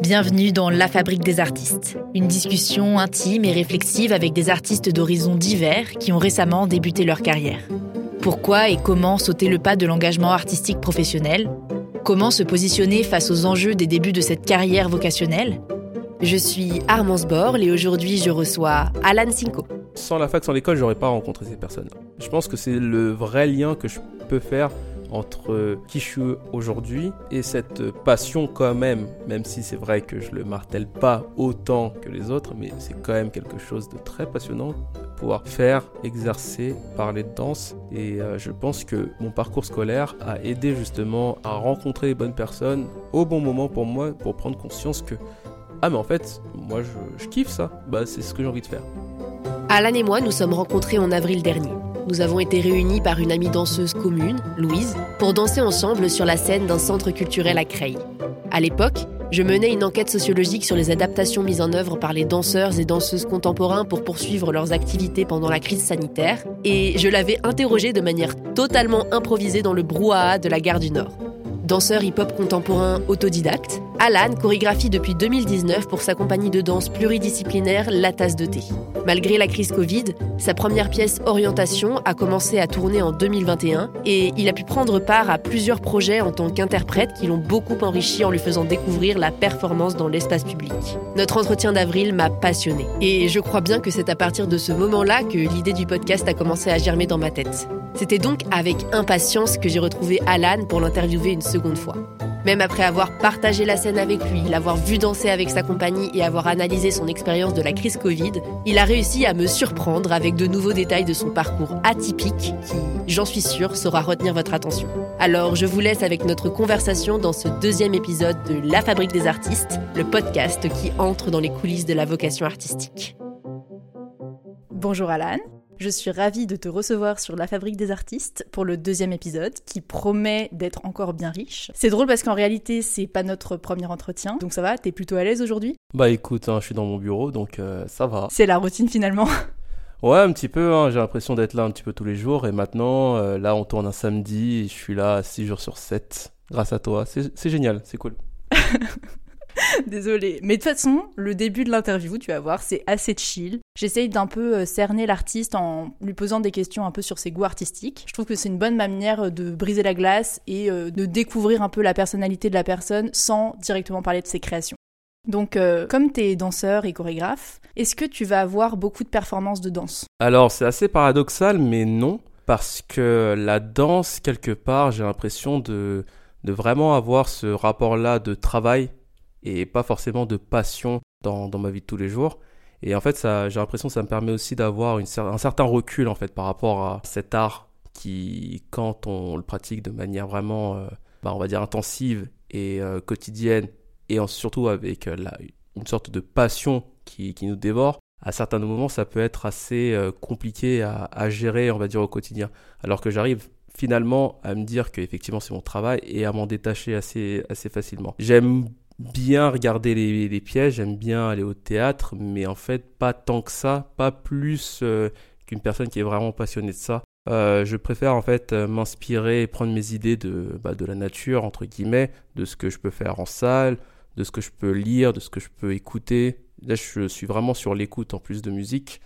Bienvenue dans La Fabrique des artistes, une discussion intime et réflexive avec des artistes d'horizons divers qui ont récemment débuté leur carrière. Pourquoi et comment sauter le pas de l'engagement artistique professionnel? Comment se positionner face aux enjeux des débuts de cette carrière vocationnelle? Je suis Armance Borle et aujourd'hui je reçois Alan Cinco. Sans la fac, sans l'école, j'aurais pas rencontré ces personnes. Je pense que c'est le vrai lien que je peux faire entre qui je suis aujourd'hui et cette passion quand même, même si c'est vrai que je le martèle pas autant que les autres, mais c'est quand même quelque chose de très passionnant pouvoir faire, exercer, parler de danse. Et euh, je pense que mon parcours scolaire a aidé justement à rencontrer les bonnes personnes au bon moment pour moi, pour prendre conscience que, ah mais en fait, moi je, je kiffe ça, bah, c'est ce que j'ai envie de faire. Alan et moi nous sommes rencontrés en avril dernier nous avons été réunis par une amie danseuse commune, Louise, pour danser ensemble sur la scène d'un centre culturel à Creil. À l'époque, je menais une enquête sociologique sur les adaptations mises en œuvre par les danseurs et danseuses contemporains pour poursuivre leurs activités pendant la crise sanitaire, et je l'avais interrogée de manière totalement improvisée dans le brouhaha de la gare du Nord. Danseur hip-hop contemporain autodidacte, Alan chorégraphie depuis 2019 pour sa compagnie de danse pluridisciplinaire La Tasse de Thé. Malgré la crise Covid, sa première pièce Orientation a commencé à tourner en 2021 et il a pu prendre part à plusieurs projets en tant qu'interprète qui l'ont beaucoup enrichi en lui faisant découvrir la performance dans l'espace public. Notre entretien d'avril m'a passionné et je crois bien que c'est à partir de ce moment-là que l'idée du podcast a commencé à germer dans ma tête. C'était donc avec impatience que j'ai retrouvé Alan pour l'interviewer une seconde fois. Même après avoir partagé la scène avec lui, l'avoir vu danser avec sa compagnie et avoir analysé son expérience de la crise Covid, il a réussi à me surprendre avec de nouveaux détails de son parcours atypique qui, j'en suis sûre, saura retenir votre attention. Alors je vous laisse avec notre conversation dans ce deuxième épisode de La Fabrique des artistes, le podcast qui entre dans les coulisses de la vocation artistique. Bonjour Alan. Je suis ravie de te recevoir sur La Fabrique des Artistes pour le deuxième épisode qui promet d'être encore bien riche. C'est drôle parce qu'en réalité, c'est pas notre premier entretien. Donc ça va, t'es plutôt à l'aise aujourd'hui? Bah écoute, hein, je suis dans mon bureau donc euh, ça va. C'est la routine finalement Ouais, un petit peu, hein, j'ai l'impression d'être là un petit peu tous les jours et maintenant, euh, là on tourne un samedi, je suis là 6 jours sur 7 grâce à toi. C'est génial, c'est cool. Désolée. Mais de toute façon, le début de l'interview, tu vas voir, c'est assez chill. J'essaye d'un peu euh, cerner l'artiste en lui posant des questions un peu sur ses goûts artistiques. Je trouve que c'est une bonne manière euh, de briser la glace et euh, de découvrir un peu la personnalité de la personne sans directement parler de ses créations. Donc, comme tu es danseur et chorégraphe, est-ce que tu vas avoir beaucoup de performances de danse? Alors, c'est assez paradoxal, mais non. Parce que la danse, quelque part, j'ai l'impression de, de vraiment avoir ce rapport-là de travail et pas forcément de passion dans, dans ma vie de tous les jours. Et en fait, ça, j'ai l'impression que ça me permet aussi d'avoir un certain recul en fait par rapport à cet art qui, quand on le pratique de manière vraiment, euh, bah, on va dire intensive et euh, quotidienne, et surtout avec euh, la, une sorte de passion qui, qui, nous dévore, à certains moments, ça peut être assez compliqué à, à, gérer, on va dire, au quotidien. Alors que j'arrive finalement à me dire que effectivement c'est mon travail et à m'en détacher assez, assez facilement. J'aime bien regarder les, pièges, j'aime bien aller au théâtre, mais en fait pas tant que ça, pas plus euh, qu'une personne qui est vraiment passionnée de ça. Euh, je préfère en fait euh, m'inspirer et prendre mes idées de, bah, de la nature, entre guillemets, de ce que je peux faire en salle, de ce que je peux lire, de ce que je peux écouter. Là, je suis vraiment sur l'écoute en plus de musique.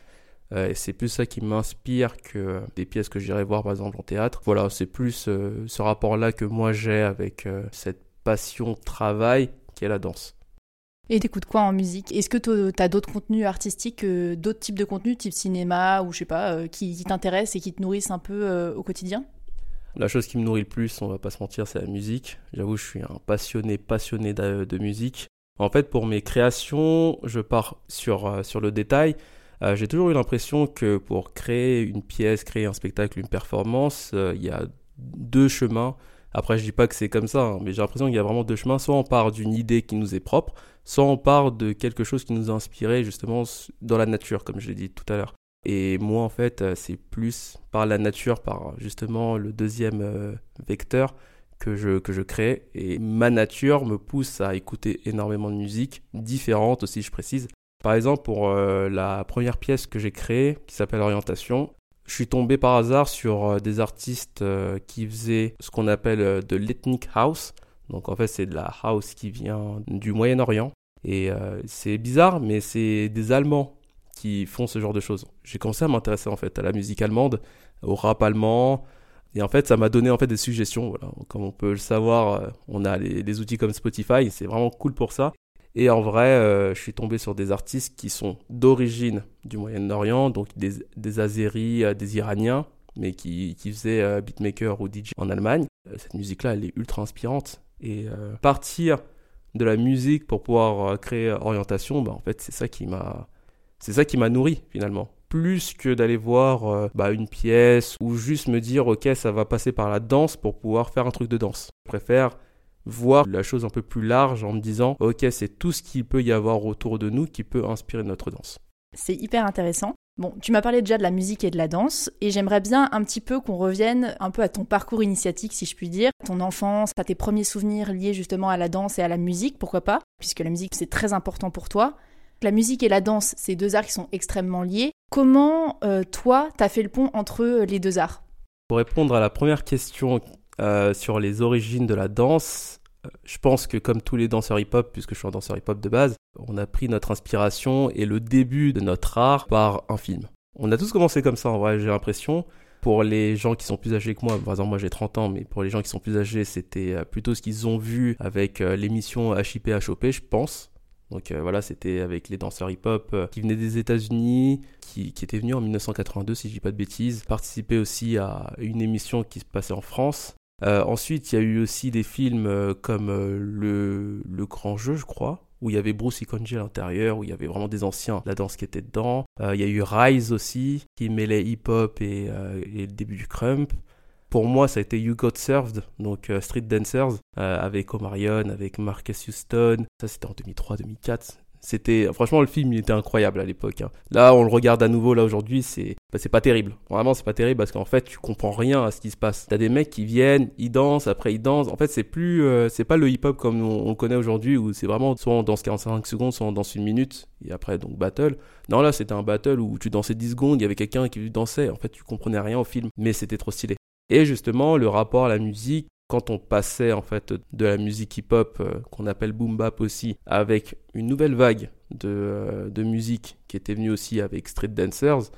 et c'est plus ça qui m'inspire que des pièces que j'irai voir par exemple en théâtre. Voilà, c'est plus ce rapport-là que moi j'ai avec cette passion travail la danse. Et t'écoutes quoi en musique? Est-ce que tu as d'autres contenus artistiques, euh, d'autres types de contenus, type cinéma ou je sais pas, euh, qui, t'intéressent et qui te nourrissent un peu euh, au quotidien? La chose qui me nourrit le plus, on va pas se mentir, c'est la musique. J'avoue, je suis un passionné, passionné de, musique. En fait, pour mes créations, je pars sur, sur le détail. J'ai toujours eu l'impression que pour créer une pièce, créer un spectacle, une performance, il y a deux chemins après, je dis pas que c'est comme ça, hein, mais j'ai l'impression qu'il y a vraiment deux chemins. Soit on part d'une idée qui nous est propre, soit on part de quelque chose qui nous a inspiré justement dans la nature, comme je l'ai dit tout à l'heure. Et moi, en fait, euh, c'est plus par la nature, par justement le deuxième euh, vecteur que je, que je crée. Et ma nature me pousse à écouter énormément de musique, différente aussi, je précise. Par exemple, pour euh, la première pièce que j'ai créée, qui s'appelle Orientation, je suis tombé par hasard sur euh, des artistes euh, qui faisaient ce qu'on appelle euh, de l'ethnic house. Donc en fait, c'est de la house qui vient du Moyen-Orient. Et c'est bizarre, mais c'est des Allemands qui font ce genre de choses. J'ai commencé à m'intéresser en fait à la musique allemande, au rap allemand. Et en fait, ça m'a donné en fait des suggestions. Voilà. Comme on peut le savoir, on a les, outils comme Spotify. C'est vraiment cool pour ça. Et en vrai, je suis tombé sur des artistes qui sont d'origine du Moyen-Orient, donc des, des Azéris, des Iraniens, mais qui, qui faisaient beatmaker ou DJ en Allemagne. Cette musique-là, elle est ultra inspirante. Et partir de la musique pour pouvoir créer orientation, bah, en fait, c'est ça qui m'a, c'est ça qui m'a nourri finalement. Plus que d'aller voir bah, une pièce ou juste me dire, ok, ça va passer par la danse pour pouvoir faire un truc de danse. Je préfère voir la chose un peu plus large en me disant, ok, c'est tout ce qu'il peut y avoir autour de nous qui peut inspirer notre danse. C'est hyper intéressant. Bon, tu m'as parlé déjà de la musique et de la danse, et j'aimerais bien un petit peu qu'on revienne un peu à ton parcours initiatique, si je puis dire, ton enfance, à tes premiers souvenirs liés justement à la danse et à la musique, pourquoi pas, puisque la musique c'est très important pour toi. La musique et la danse, c'est deux arts qui sont extrêmement liés. Comment, euh, toi, t'as fait le pont entre les deux arts? Pour répondre à la première question euh, sur les origines de la danse, euh, je pense que comme tous les danseurs hip-hop, puisque je suis un danseur hip-hop de base, on a pris notre inspiration et le début de notre art par un film. On a tous commencé comme ça, en vrai, j'ai l'impression. Pour les gens qui sont plus âgés que moi, par exemple moi j'ai 30 ans, mais pour les gens qui sont plus âgés, c'était euh, plutôt ce qu'ils ont vu avec l'émission HIP HOP, je pense. Donc voilà, c'était avec les danseurs hip-hop qui venaient des États-Unis, qui, qui, étaient venus en 1982, si je dis pas de bêtises, participer aussi à une émission qui se passait en France. Euh, ensuite, il y a eu aussi des films euh, comme euh, le, le Grand Jeu, je crois, où il y avait Bruce Ikonji à l'intérieur, où il y avait vraiment des anciens, la danse qui était dedans. il y a eu Rise aussi, qui mêlait hip-hop et, et, le début du crump. Pour moi, ça a été You Got Served, donc Street Dancers, avec Omarion, avec Marcus Houston. Ça, c'était en 2003-2004. C'était franchement le film il était incroyable à l'époque. Hein. Là on le regarde à nouveau là aujourd'hui c'est bah, c'est pas terrible. Vraiment c'est pas terrible parce qu'en fait tu comprends rien à ce qui se passe. T'as des mecs qui viennent, ils dansent, après ils dansent. En fait c'est plus euh, c'est pas le hip hop comme on, connaît aujourd'hui où c'est vraiment soit on danse 45 secondes, soit on danse une minute et après donc battle. Non là c'était un battle où tu dansais 10 secondes, il y avait quelqu'un qui dansait. En fait tu comprenais rien au film mais c'était trop stylé. Et justement le rapport à la musique quand on passait en fait de la musique hip-hop euh, qu'on appelle boom bap aussi avec une nouvelle vague de, euh, musique qui était venue aussi avec Street Dancers.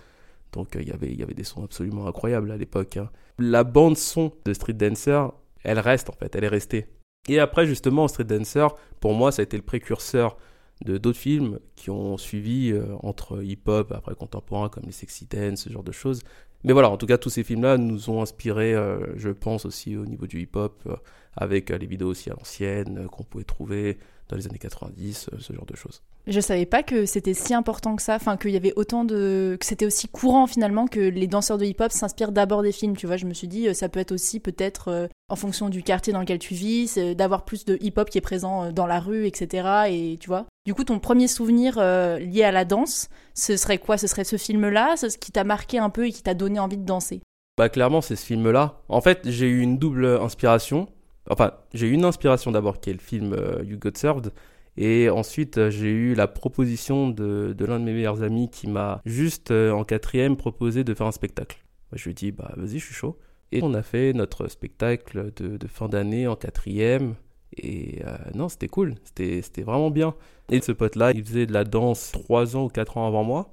Donc euh, y il y avait des sons absolument incroyables à l'époque. Hein. La bande son de Street Dancer, elle reste en fait, elle est restée. Et après justement Street Dancer, pour moi ça a été le précurseur de d'autres films qui ont suivi entre hip-hop, après contemporain comme les Sexy Dance, ce genre de choses. Mais voilà, en tout cas, tous ces films-là nous ont inspiré, euh, je pense, aussi au niveau du hip-hop, euh, avec euh, les vidéos aussi à l'ancienne qu'on pouvait trouver les années 90, ce genre de choses. Je savais pas que c'était si important que ça, enfin qu'il y avait autant de, que c'était aussi courant finalement que les danseurs de hip-hop s'inspirent d'abord des films. Tu vois, je me suis dit ça peut être aussi peut-être en fonction du quartier dans lequel tu vis, d'avoir plus de hip-hop qui est présent dans la rue, etc. Et tu vois. Du coup, ton premier souvenir lié à la danse, ce serait quoi? Ce serait ce film-là, ce qui t'a marqué un peu et qui t'a donné envie de danser? Bah clairement, c'est ce film-là. En fait, j'ai eu une double inspiration. Enfin, j'ai eu une inspiration d'abord qui est le film You Got Served et ensuite, euh, j'ai eu la proposition de, l'un de mes meilleurs amis qui m'a juste euh, en quatrième proposé de faire un spectacle. Je lui ai dit, bah vas-y, je suis chaud. Et on a fait notre spectacle de, fin d'année en quatrième. Et euh, non, c'était cool, c'était vraiment bien. Et ce pote-là, il faisait de la danse trois ans ou quatre ans avant moi.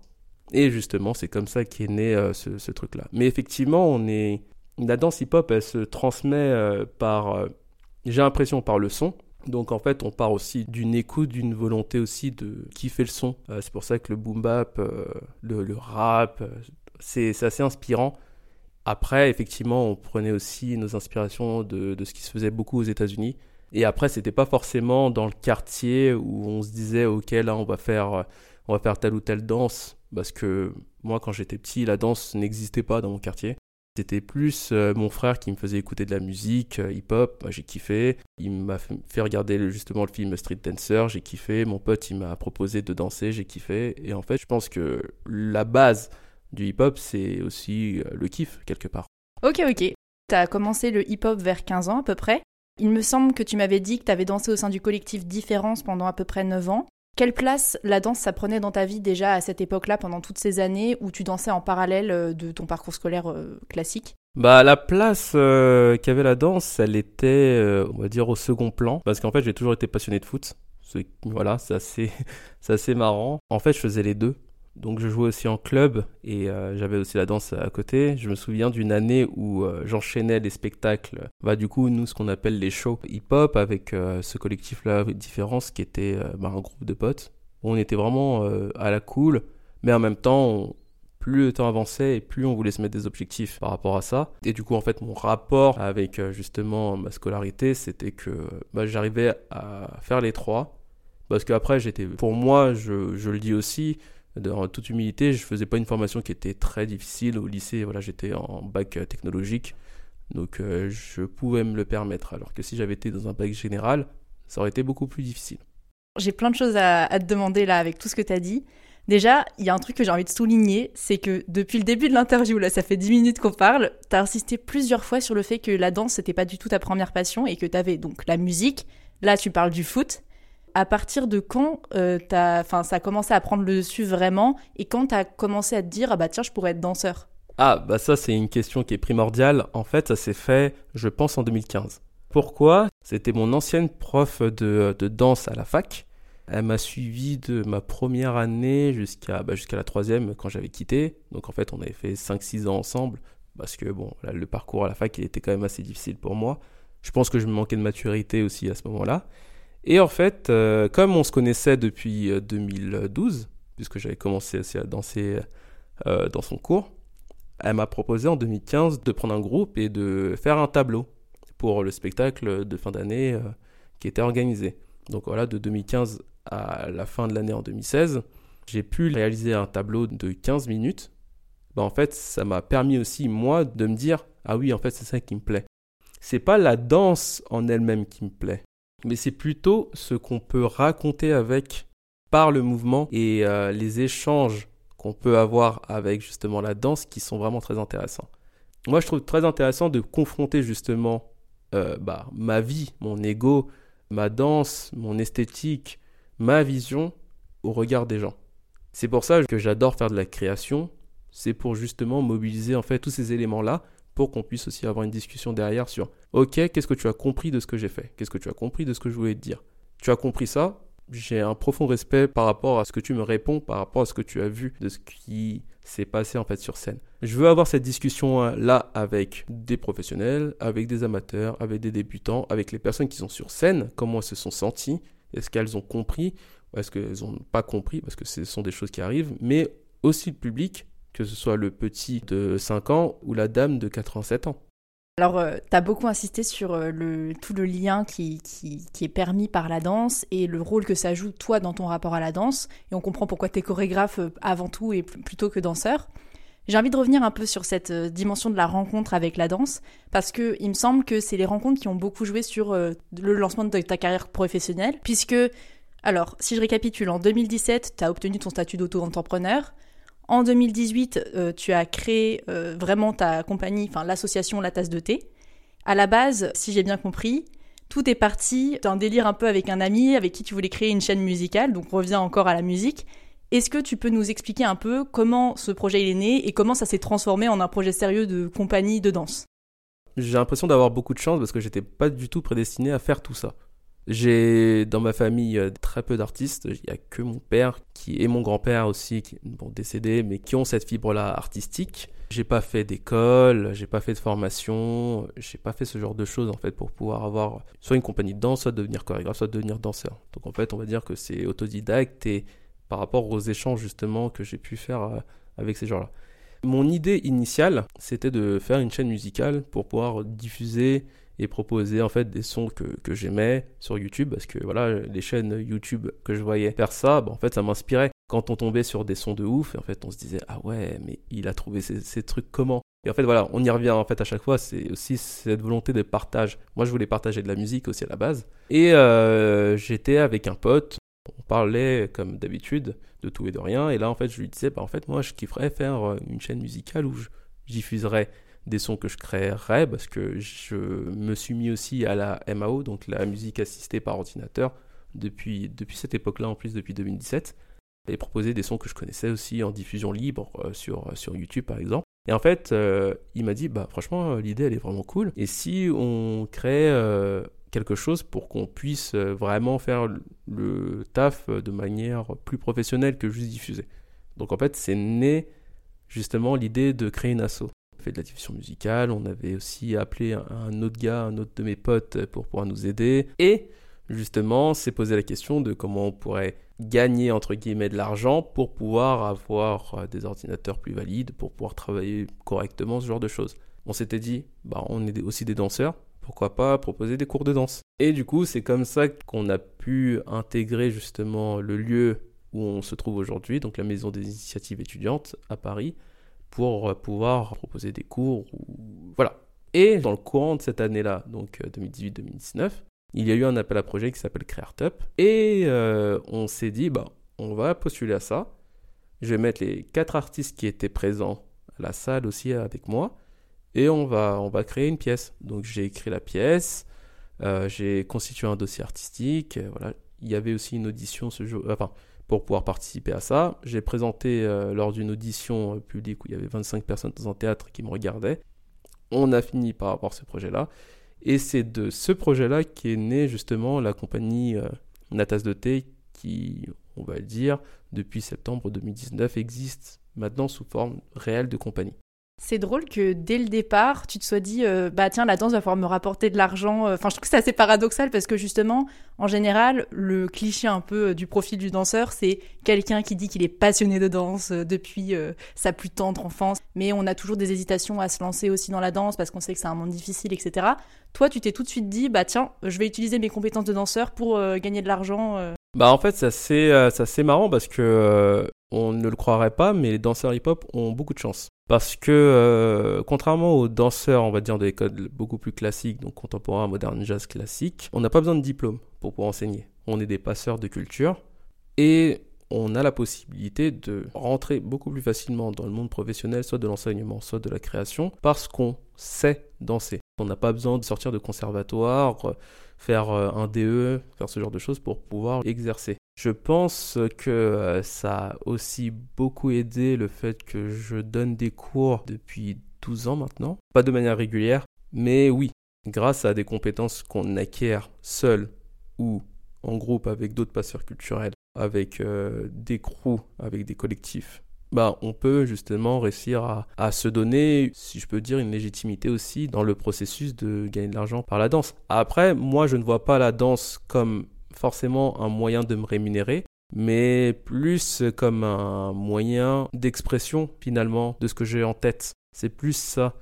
Et justement, c'est comme ça qu'est né ce, ce truc-là. Mais effectivement, on est... la danse hip-hop, elle se transmet par, j'ai l'impression, par le son. Donc en fait, on part aussi d'une écoute, d'une volonté aussi de kiffer le son. Euh, c'est pour ça que le boom bap, euh, le, rap, euh, c'est assez inspirant. Après, effectivement, on prenait aussi nos inspirations de, de ce qui se faisait beaucoup aux États-Unis. Et après, c'était pas forcément dans le quartier où on se disait, ok, là, on va faire, on va faire telle ou telle danse. Parce que moi, quand j'étais petit, la danse n'existait pas dans mon quartier. C'était plus euh, mon frère qui me faisait écouter de la musique, euh, hip-hop, j'ai kiffé. Il m'a fait regarder justement le film Street Dancer, j'ai kiffé. Mon pote, il m'a proposé de danser, j'ai kiffé. Et en fait, je pense que la base du hip-hop, c'est aussi euh, le kiff, quelque part. Ok, ok. T'as commencé le hip-hop vers 15 ans à peu près. Il me semble que tu m'avais dit que tu avais dansé au sein du collectif Différence pendant à peu près 9 ans. Quelle place la danse ça prenait dans ta vie déjà à cette époque-là pendant toutes ces années où tu dansais en parallèle euh, de ton parcours scolaire euh, classique? Bah la place euh, qu'avait la danse, elle était on va dire au second plan parce qu'en fait j'ai toujours été passionné de foot. Voilà, c'est assez, c'est assez marrant. En fait, je faisais les deux. Donc je jouais aussi en club et euh, j'avais aussi la danse à côté. Je me souviens d'une année où euh, j'enchaînais des spectacles. Bah du coup nous ce qu'on appelle les shows hip-hop avec euh, ce collectif-là Différence qui était bah, un groupe de potes. On était vraiment à la cool, mais en même temps plus le temps avançait et plus on voulait se mettre des objectifs par rapport à ça. Et du coup en fait mon rapport avec justement ma scolarité c'était que bah, j'arrivais à faire les trois. Parce qu'après j'étais, pour moi je, je le dis aussi, en toute humilité, je faisais pas une formation qui était très difficile au lycée. Voilà, j'étais en bac euh, technologique, donc euh, je pouvais me le permettre. Alors que si j'avais été dans un bac général, ça aurait été beaucoup plus difficile. J'ai plein de choses à, te demander là avec tout ce que tu as dit. Déjà, il y a un truc que j'ai envie de souligner, c'est que depuis le début de l'interview, là, ça fait 10 minutes qu'on parle, tu as insisté plusieurs fois sur le fait que la danse, c'était pas du tout ta première passion et que tu avais donc la musique. Là, tu parles du foot, à partir de quand euh, ça a commencé à prendre le dessus vraiment et quand tu as commencé à te dire ah bah tiens je pourrais être danseur? Ah bah ça c'est une question qui est primordiale. En fait ça s'est fait je pense en 2015. Pourquoi? C'était mon ancienne prof de, danse à la fac. Elle m'a suivi de ma première année jusqu'à bah, la troisième quand j'avais quitté. Donc en fait on avait fait 5-6 ans ensemble parce que bon le parcours à la fac il était quand même assez difficile pour moi. Je pense que je me manquais de maturité aussi à ce moment-là. Et en fait, euh, comme on se connaissait depuis 2012, euh, puisque j'avais commencé à danser euh, dans son cours, elle m'a proposé en 2015 de prendre un groupe et de faire un tableau pour le spectacle de fin d'année qui était organisé. Donc voilà, de 2015 à la fin de l'année en 2016, j'ai pu réaliser un tableau de 15 minutes. Bah, en fait, ça m'a permis aussi, moi, de me dire Ah oui, en fait, c'est ça qui me plaît. C'est pas la danse en elle-même qui me plaît mais c'est plutôt ce qu'on peut raconter avec par le mouvement et euh, les échanges qu'on peut avoir avec justement la danse qui sont vraiment très intéressants. Moi, je trouve très intéressant de confronter justement euh, bah, ma vie, mon ego, ma danse, mon esthétique, ma vision au regard des gens. C'est pour ça que j'adore faire de la création. C'est pour justement mobiliser en fait tous ces éléments-là pour qu'on puisse aussi avoir une discussion derrière sur Ok, qu'est-ce que tu as compris de ce que j'ai fait? Qu'est-ce que tu as compris de ce que je voulais te dire? Tu as compris ça? J'ai un profond respect par rapport à ce que tu me réponds, par rapport à ce que tu as vu de ce qui s'est passé en fait sur scène. Je veux avoir cette discussion là avec des professionnels, avec des amateurs, avec des débutants, avec les personnes qui sont sur scène, comment elles se sont senties, est-ce qu'elles ont compris ou est-ce qu'elles n'ont pas compris, parce que ce sont des choses qui arrivent, mais aussi le public, que ce soit le petit de 5 ans ou la dame de 87 ans. Alors, euh, tu as beaucoup insisté sur euh, tout le lien qui, est permis par la danse et le rôle que ça joue, toi, dans ton rapport à la danse. Et on comprend pourquoi tu es chorégraphe euh, avant tout et plutôt que danseur. J'ai envie de revenir un peu sur cette dimension de la rencontre avec la danse, parce que il me semble que c'est les rencontres qui ont beaucoup joué sur le lancement de ta carrière professionnelle, puisque, alors, si je récapitule, en 2017, tu as obtenu ton statut d'auto-entrepreneur. En 2018, euh, tu as créé euh, vraiment ta compagnie, enfin l'association La Tasse de Thé. À la base, si j'ai bien compris, tout est parti d'un délire un peu avec un ami avec qui tu voulais créer une chaîne musicale, donc revient encore à la musique. Est-ce que tu peux nous expliquer un peu comment ce projet est né et comment ça s'est transformé en un projet sérieux de compagnie de danse? J'ai l'impression d'avoir beaucoup de chance parce que j'étais pas du tout prédestiné à faire tout ça. J'ai dans ma famille euh, très peu d'artistes. Il n'y a que mon père qui et mon grand-père aussi, qui bon décédés, mais qui ont cette fibre-là artistique. J'ai pas fait d'école, j'ai pas fait de formation, j'ai pas fait ce genre de choses en fait pour pouvoir avoir soit une compagnie de danse, soit devenir chorégraphe, soit devenir danseur. Donc en fait, on va dire que c'est autodidacte et par rapport aux échanges justement que j'ai pu faire euh, avec ces gens-là. Mon idée initiale, c'était de faire une chaîne musicale pour pouvoir diffuser et proposer en fait des sons que, que j'aimais sur YouTube parce que voilà les chaînes YouTube que je voyais faire ça bah, en fait ça m'inspirait. Quand on tombait sur des sons de ouf en fait on se disait ah ouais mais il a trouvé ces, ces trucs comment? Et en fait voilà on y revient en fait à chaque fois c'est aussi cette volonté de partage. Moi je voulais partager de la musique aussi à la base. Et euh, j'étais avec un pote on parlait comme d'habitude de tout et de rien. Et là en fait je lui disais bah en fait moi je kifferais faire euh, une chaîne musicale où je diffuserais des sons que je créerais parce que je me suis mis aussi à la MAO, donc la musique assistée par ordinateur. depuis, depuis cette époque-là, en plus depuis 2017, et proposé des sons que je connaissais aussi en diffusion libre euh, sur, euh, sur YouTube par exemple. Et en fait, euh, il m'a dit, bah franchement, l'idée elle est vraiment cool. Et si on crée quelque chose pour qu'on puisse vraiment faire le taf de manière plus professionnelle que juste diffuser. Donc en fait, c'est né justement l'idée de créer une asso. Fait de la diffusion musicale, on avait aussi appelé un autre gars, un autre de mes potes pour pouvoir nous aider. Et justement, c'est poser la question de comment on pourrait gagner entre guillemets de l'argent pour pouvoir avoir euh, des ordinateurs plus valides, pour pouvoir travailler correctement, ce genre de choses. On s'était dit, bah, on est aussi des danseurs, pourquoi pas proposer des cours de danse? Et du coup, c'est comme ça qu'on a pu intégrer justement le lieu où on se trouve aujourd'hui, donc la maison des initiatives étudiantes à Paris, pour euh, pouvoir proposer des cours. Voilà. Et dans le courant de cette année-là, donc 2018-2019, euh, il y a eu un appel à projet qui s'appelle CreaRtup. Et euh, on s'est dit, bah, on va postuler à ça. Je vais mettre les quatre artistes qui étaient présents à la salle aussi avec moi. Et on va, on va créer une pièce. Donc j'ai écrit la pièce, j'ai constitué un dossier artistique. Voilà. Il y avait aussi une audition ce jour, enfin, pour pouvoir participer à ça. J'ai présenté lors d'une audition publique où il y avait 25 personnes dans un théâtre qui me regardaient. On a fini par avoir ce projet-là. Et c'est de ce projet-là qu'est née justement la compagnie euh, Natas de thé qui, on va le dire, depuis septembre 2019 existe maintenant sous forme réelle de compagnie. C'est drôle que dès le départ, tu te sois dit, euh, bah tiens, la danse va pouvoir me rapporter de l'argent. Enfin, je trouve que c'est assez paradoxal parce que justement, en général, le cliché un peu euh, du profil du danseur, c'est quelqu'un qui dit qu'il est passionné de danse euh, depuis sa plus tendre enfance. Mais on a toujours des hésitations à se lancer aussi dans la danse parce qu'on sait que c'est un monde difficile, etc. Toi, tu t'es tout de suite dit, bah tiens, je vais utiliser mes compétences de danseur pour gagner de l'argent. Bah en fait, c'est assez, marrant parce que on ne le croirait pas, mais les danseurs hip-hop ont beaucoup de chance. Parce que, euh, contrairement aux danseurs, on va dire, des codes beaucoup plus classiques, donc contemporains, moderne, jazz classique, on n'a pas besoin de diplôme pour pouvoir enseigner. On est des passeurs de culture et on a la possibilité de rentrer beaucoup plus facilement dans le monde professionnel, soit de l'enseignement, soit de la création, parce qu'on sait danser. On n'a pas besoin de sortir de conservatoire, faire euh, un DE, faire ce genre de choses pour pouvoir exercer. Je pense que euh, ça a aussi beaucoup aidé le fait que je donne des cours depuis 12 ans maintenant. Pas de manière régulière, mais oui, grâce à des compétences qu'on acquiert seul ou en groupe avec d'autres passeurs culturels, avec euh, des crews, avec des collectifs, bah, on peut justement réussir à, à, se donner, si je peux dire, une légitimité aussi dans le processus de gagner de l'argent par la danse. Après, moi, je ne vois pas la danse comme forcément un moyen de me rémunérer, mais plus comme un moyen d'expression finalement de ce que j'ai en tête. C'est plus ça.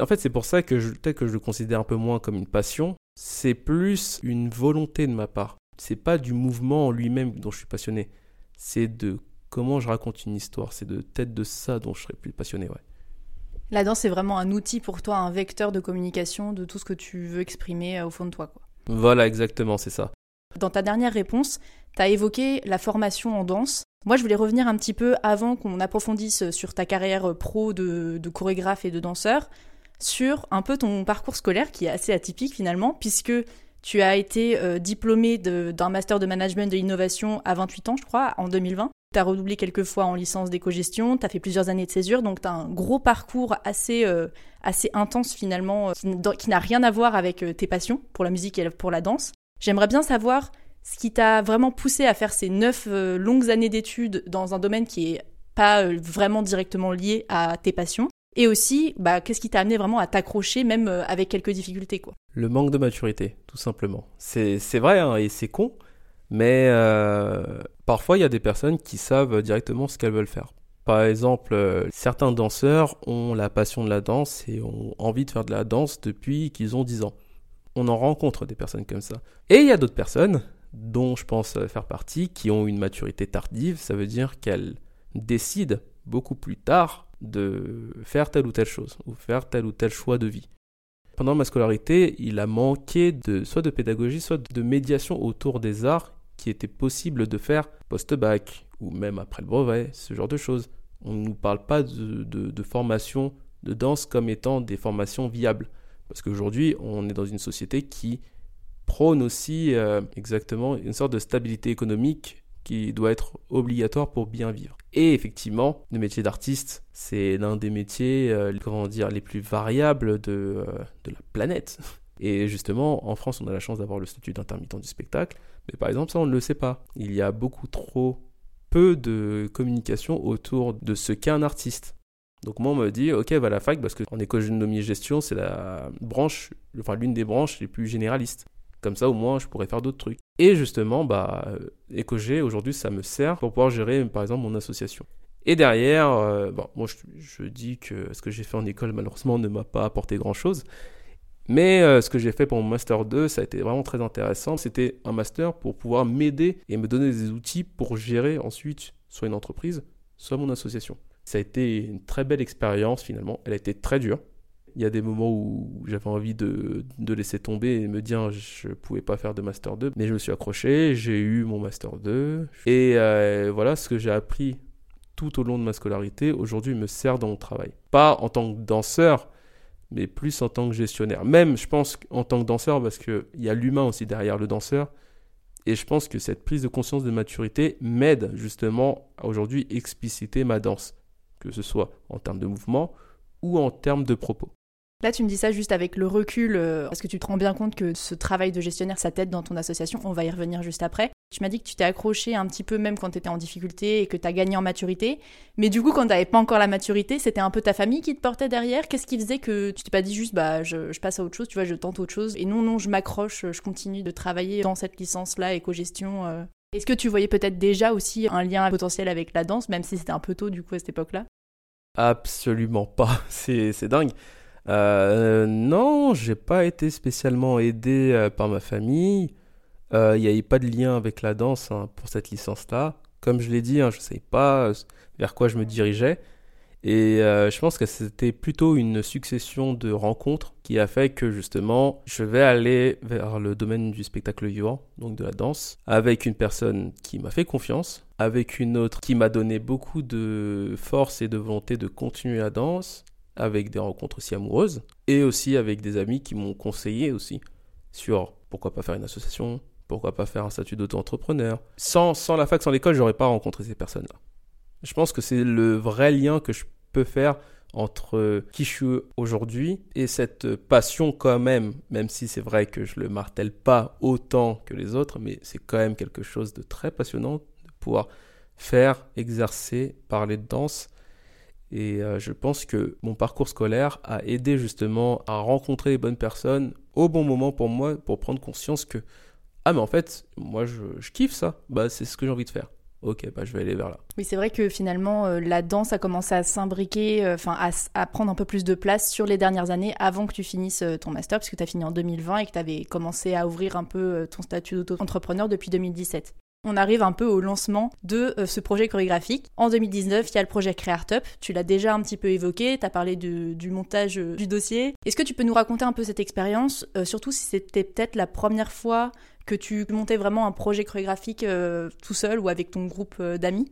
En fait, c'est pour ça que peut-être que je le considère un peu moins comme une passion. C'est plus une volonté de ma part. C'est pas du mouvement en lui-même dont je suis passionné. C'est de comment je raconte une histoire. C'est de tête de ça dont je serais plus passionné, ouais. La danse, c'est vraiment un outil pour toi, un vecteur de communication de tout ce que tu veux exprimer euh, au fond de toi, quoi. Voilà, exactement, c'est ça. Dans ta dernière réponse, tu as évoqué la formation en danse. Moi, je voulais revenir un petit peu avant qu'on approfondisse sur ta carrière pro de, chorégraphe et de danseur, sur un peu ton parcours scolaire qui est assez atypique finalement, puisque tu as été euh, diplômé d'un master de management de l'innovation à 28 ans, je crois, en 2020. Tu as redoublé quelques fois en licence d'éco-gestion, tu as fait plusieurs années de césure, donc tu as un gros parcours assez, euh, intense finalement, euh, qui n'a rien à voir avec tes passions pour la musique et pour la danse. J'aimerais bien savoir ce qui t'a vraiment poussé à faire ces neuf euh, longues années d'études dans un domaine qui est pas euh, vraiment directement lié à tes passions. Et aussi, bah, qu'est-ce qui t'a amené vraiment à t'accrocher, même euh, avec quelques difficultés, quoi? Le manque de maturité, tout simplement. C'est vrai, hein, et c'est con, mais parfois il y a des personnes qui savent directement ce qu'elles veulent faire. Par exemple, certains danseurs ont la passion de la danse et ont envie de faire de la danse depuis qu'ils ont 10 ans on en rencontre des personnes comme ça. Et il y a d'autres personnes, dont je pense faire partie, qui ont une maturité tardive, ça veut dire qu'elles décident beaucoup plus tard de faire telle ou telle chose, ou faire tel ou tel choix de vie. Pendant ma scolarité, il a manqué de soit de pédagogie, soit de médiation autour des arts qui était possible de faire post-bac, ou même après le brevet, ce genre de choses. On ne nous parle pas de, de formation de danse comme étant des formations viables. Parce qu'aujourd'hui, on est dans une société qui prône aussi euh, exactement une sorte de stabilité économique qui doit être obligatoire pour bien vivre. Et effectivement, le métier d'artiste, c'est l'un des métiers, euh, comment dire, les plus variables euh, de la planète. Et justement, en France, on a la chance d'avoir le statut d'intermittent du spectacle, mais par exemple, ça, on ne le sait pas. Il y a beaucoup trop peu de communication autour de ce qu'est un artiste. Donc moi, on me dit, ok, va à la fac, parce qu'en économie gestion, c'est la branche, enfin l'une des branches les plus généralistes. Comme ça, au moins, je pourrais faire d'autres trucs. Et justement, bah, EcoG, aujourd'hui, ça me sert pour pouvoir gérer, par exemple, mon association. Et derrière, euh, bon, moi, je, dis que ce que j'ai fait en école, malheureusement, ne m'a pas apporté grand-chose. Mais euh, ce que j'ai fait pour mon Master 2, ça a été vraiment très intéressant. C'était un master pour pouvoir m'aider et me donner des outils pour gérer ensuite soit une entreprise, soit mon association. Ça a été une très belle expérience finalement. Elle a été très dure. Il y a des moments où j'avais envie de, de, laisser tomber et me dire je ne pouvais pas faire de Master 2. Mais je me suis accroché, j'ai eu mon Master 2. Et euh, voilà ce que j'ai appris tout au long de ma scolarité, aujourd'hui me sert dans mon travail. Pas en tant que danseur, mais plus en tant que gestionnaire. Même, je pense, en tant que danseur, parce qu'il y a l'humain aussi derrière le danseur. Et je pense que cette prise de conscience de maturité m'aide justement à aujourd'hui expliciter ma danse, que ce soit en termes de mouvement ou en termes de propos. Là, tu me dis ça juste avec le recul, euh, parce que tu te rends bien compte que ce travail de gestionnaire, ça t'aide dans ton association. On va y revenir juste après. Tu m'as dit que tu t'es accroché un petit peu même quand tu étais en difficulté et que tu as gagné en maturité. Mais du coup, quand tu n'avais pas encore la maturité, c'était un peu ta famille qui te portait derrière. Qu'est-ce qui faisait que tu t'es pas dit juste, bah, je, passe à autre chose, tu vois, je tente autre chose. Et non, non, je m'accroche, je continue de travailler dans cette licence-là, éco-gestion. Euh. Est-ce que tu voyais peut-être déjà aussi un lien potentiel avec la danse, même si c'était un peu tôt du coup à cette époque-là? Absolument pas. C'est dingue. Euh, non, j'ai pas été spécialement aidé euh, par ma famille. Euh, il n'y avait pas de lien avec la danse hein, pour cette licence-là. Comme je l'ai dit, hein, je ne savais pas vers quoi je me dirigeais. Et je pense que c'était plutôt une succession de rencontres qui a fait que justement, je vais aller vers le domaine du spectacle vivant, donc de la danse, avec une personne qui m'a fait confiance, avec une autre qui m'a donné beaucoup de force et de volonté de continuer la danse, avec des rencontres aussi amoureuses, et aussi avec des amis qui m'ont conseillé aussi sur pourquoi pas faire une association, pourquoi pas faire un statut d'auto-entrepreneur. Sans, sans la fac, sans l'école, j'aurais pas rencontré ces personnes-là. Je pense que c'est le vrai lien que je peux faire entre qui je suis aujourd'hui et cette passion quand même, même si c'est vrai que je le martèle pas autant que les autres, mais c'est quand même quelque chose de très passionnant pouvoir faire, exercer, parler de danse et euh, je pense que mon parcours scolaire a aidé justement à rencontrer les bonnes personnes au bon moment pour moi, pour prendre conscience que, ah mais en fait, moi je, kiffe ça, bah c'est ce que j'ai envie de faire. Ok, bah je vais aller vers là. Oui, c'est vrai que finalement, euh, la danse a commencé à s'imbriquer, euh, enfin à, prendre un peu plus de place sur les dernières années avant que tu finisses ton master, puisque tu as fini en 2020 et que tu avais commencé à ouvrir un peu ton statut d'auto-entrepreneur depuis 2017 on arrive un peu au lancement de euh, ce projet chorégraphique. En 2019, il y a le projet CreaRtup. Tu l'as déjà un petit peu évoqué, tu as parlé du montage euh, du dossier. Est-ce que tu peux nous raconter un peu cette expérience, euh, surtout si c'était peut-être la première fois que tu montais vraiment un projet chorégraphique tout seul ou avec ton groupe d'amis?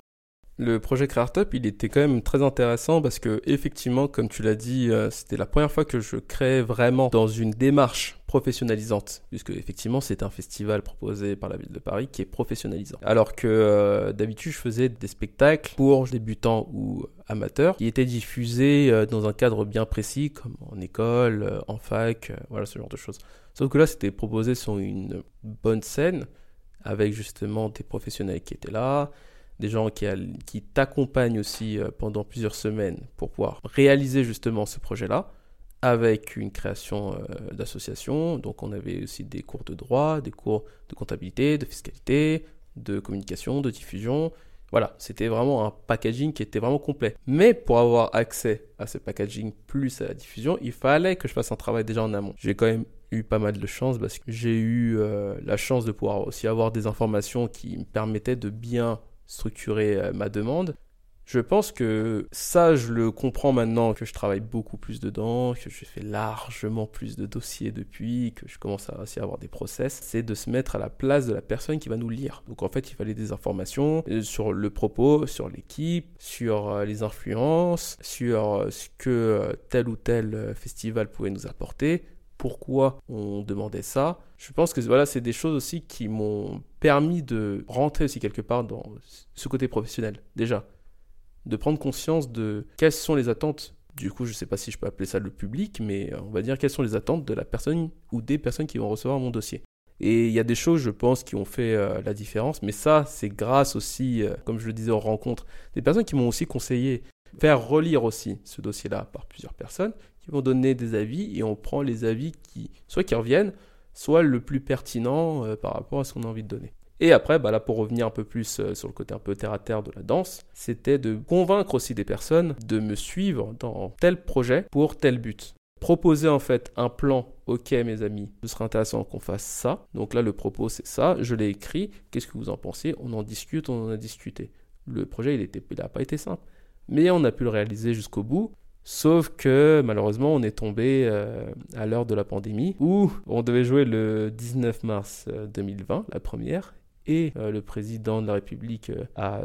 Le projet CreaRtup, il était quand même très intéressant parce que effectivement, comme tu l'as dit, c'était la première fois que je créais vraiment dans une démarche professionnalisante, puisque effectivement c'est un festival proposé par la ville de Paris qui est professionnalisant. Alors que euh, d'habitude je faisais des spectacles pour débutants ou amateurs qui étaient diffusés euh, dans un cadre bien précis, comme en école, euh, en fac, voilà ce genre de choses. Sauf que là c'était proposé sur une bonne scène, avec justement des professionnels qui étaient là, des gens qui, qui t'accompagnent aussi pendant plusieurs semaines pour pouvoir réaliser justement ce projet-là avec une création euh, d'association. Donc on avait aussi des cours de droit, des cours de comptabilité, de fiscalité, de communication, de diffusion. Voilà, c'était vraiment un packaging qui était vraiment complet. Mais pour avoir accès à ce packaging plus à la diffusion, il fallait que je fasse un travail déjà en amont. J'ai quand même eu pas mal de chance parce que j'ai eu euh, la chance de pouvoir aussi avoir des informations qui me permettaient de bien structurer euh, ma demande je pense que ça, je le comprends maintenant que je travaille beaucoup plus dedans, que j'ai fait largement plus de dossiers depuis, que je commence à aussi avoir des process. C'est de se mettre à la place de la personne qui va nous lire. Donc en fait, il fallait des informations euh, sur le propos, sur l'équipe, sur euh, les influences, sur euh, ce que tel ou tel festival pouvait nous apporter pourquoi on demandait ça? Je pense que voilà, c'est des choses aussi qui m'ont permis de rentrer aussi quelque part dans ce côté professionnel, déjà. De prendre conscience de quelles sont les attentes. Du coup, je ne sais pas si je peux appeler ça le public, mais on va dire quelles sont les attentes de la personne ou des personnes qui vont recevoir mon dossier. Et il y a des choses, je pense, qui ont fait euh, la différence. Mais ça, c'est grâce aussi, euh, comme je le disais en rencontre, des personnes qui m'ont aussi conseillé faire relire aussi ce dossier-là par plusieurs personnes qui vont donner des avis et on prend les avis qui, soit qui reviennent, soit le plus pertinent euh, par rapport à ce qu'on a envie de donner. Et après, bah là, pour revenir un peu plus sur le côté un peu terre à terre de la danse, c'était de convaincre aussi des personnes de me suivre dans tel projet pour tel but proposer en fait un plan. Ok, mes amis, ce serait intéressant qu'on fasse ça. Donc là, le propos, c'est ça. Je l'ai écrit. Qu'est-ce que vous en pensez? On en discute, on en a discuté. Le projet, il n'a pas été simple. Mais on a pu le réaliser jusqu'au bout. Sauf que malheureusement, on est tombé euh, à l'heure de la pandémie où on devait jouer le 19 mars 2020, euh, la première, et euh, le président de la République a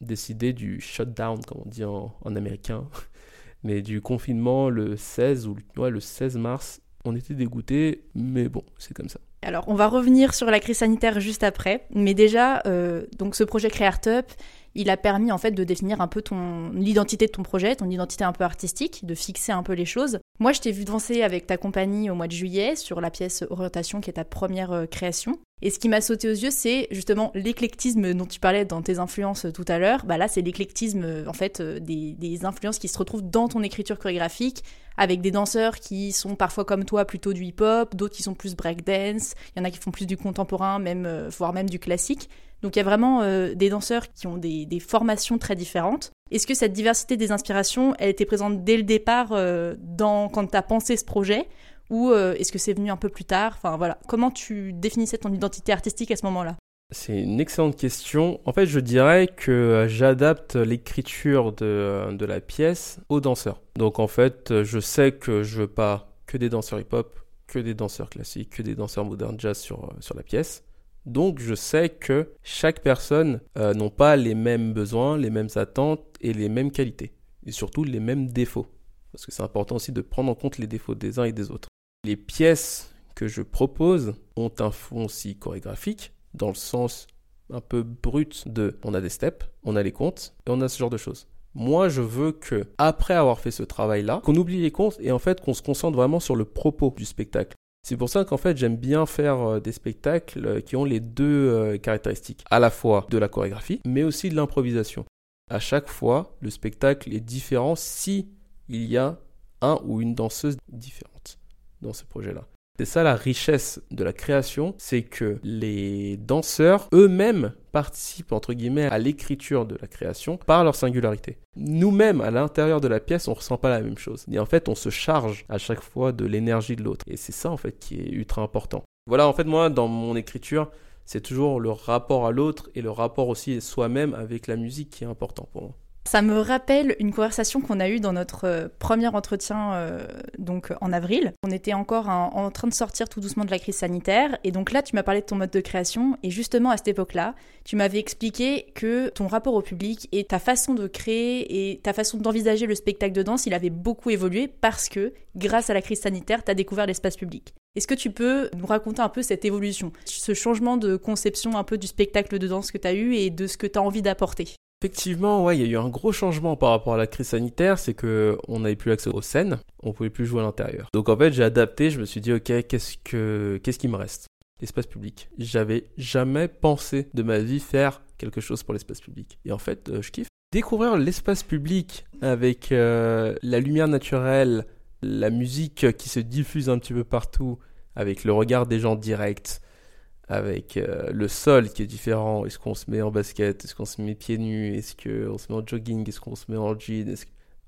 décidé du shutdown, comme on dit en américain, mais du confinement le 16 ou le 16 mars, on était dégoûtés, mais bon, c'est comme ça. Alors, on va revenir sur la crise sanitaire juste après, mais déjà, euh, donc ce projet CreaRtup, il a permis en fait de définir un peu ton l'identité de ton projet, ton identité un peu artistique, de fixer un peu les choses. Moi, je t'ai vu danser avec ta compagnie au mois de juillet sur la pièce Orientation qui est ta première euh, création. Et ce qui m'a sauté aux yeux, c'est justement l'éclectisme dont tu parlais dans tes influences tout à l'heure. Bah là, c'est l'éclectisme euh, en fait euh, des, des, influences qui se retrouvent dans ton écriture chorégraphique, avec des danseurs qui sont parfois comme toi plutôt du hip-hop, d'autres qui sont plus breakdance, il y en a qui font plus du contemporain, même voire même du classique. Donc il y a vraiment euh, des danseurs qui ont des, formations très différentes. Est-ce que cette diversité des inspirations, elle était présente dès le départ euh, dans, quand tu as pensé ce projet? Ou euh, est-ce que c'est venu un peu plus tard? Enfin voilà, comment tu définissais ton identité artistique à ce moment-là? C'est une excellente question. En fait, je dirais que j'adapte l'écriture de, la pièce aux danseurs. Donc en fait, je sais que je veux pas que des danseurs hip-hop, que des danseurs classiques, que des danseurs modernes jazz sur la pièce. Donc je sais que chaque personne euh, n'a pas les mêmes besoins, les mêmes attentes et les mêmes qualités. Et surtout les mêmes défauts. Parce que c'est important aussi de prendre en compte les défauts des uns et des autres. Les pièces que je propose ont un fond aussi chorégraphique, dans le sens un peu brut de on a des steps, on a les comptes et on a ce genre de choses. Moi, je veux que, après avoir fait ce travail-là, qu'on oublie les comptes et en fait qu'on se concentre vraiment sur le propos du spectacle. C'est pour ça qu'en fait j'aime bien faire euh, des spectacles euh, qui ont les deux euh, caractéristiques, à la fois de la chorégraphie, mais aussi de l'improvisation. À chaque fois, le spectacle est différent si il y a un ou une danseuse différente dans ce projet-là. C'est ça la richesse de la création, c'est que les danseurs eux-mêmes participent entre guillemets à l'écriture de la création par leur singularité. Nous-mêmes à l'intérieur de la pièce, on ressent pas la même chose. Et en fait, on se charge à chaque fois de l'énergie de l'autre. Et c'est ça en fait qui est ultra important. Voilà, en fait moi dans mon écriture, c'est toujours le rapport à l'autre et le rapport aussi soi-même avec la musique qui est important pour moi. Ça me rappelle une conversation qu'on a eue dans notre euh, premier entretien euh, donc en avril. On était encore en, train de sortir tout doucement de la crise sanitaire et donc là tu m'as parlé de ton mode de création et justement à cette époque-là, tu m'avais expliqué que ton rapport au public et ta façon de créer et ta façon d'envisager le spectacle de danse, il avait beaucoup évolué parce que grâce à la crise sanitaire, tu as découvert l'espace public. Est-ce que tu peux nous raconter un peu cette évolution, ce changement de conception un peu du spectacle de danse que tu as eu et de ce que tu as envie d'apporter? Effectivement, ouais, il y a eu un gros changement par rapport à la crise sanitaire, c'est que on n'avait plus accès aux scènes, on pouvait plus jouer à l'intérieur. Donc en fait, j'ai adapté, je me suis dit ok, qu'est-ce que qu'est-ce qui me reste? L'espace public. J'avais jamais pensé de ma vie faire quelque chose pour l'espace public. Et en fait, euh, je kiffe. Découvrir l'espace public avec euh, la lumière naturelle, la musique qui se diffuse un petit peu partout, avec le regard des gens directs, avec euh, le sol qui est différent. Est-ce qu'on se met en basket? Est-ce qu'on se met pieds nus? Est-ce qu'on se met en jogging? Est-ce qu'on se met en jean?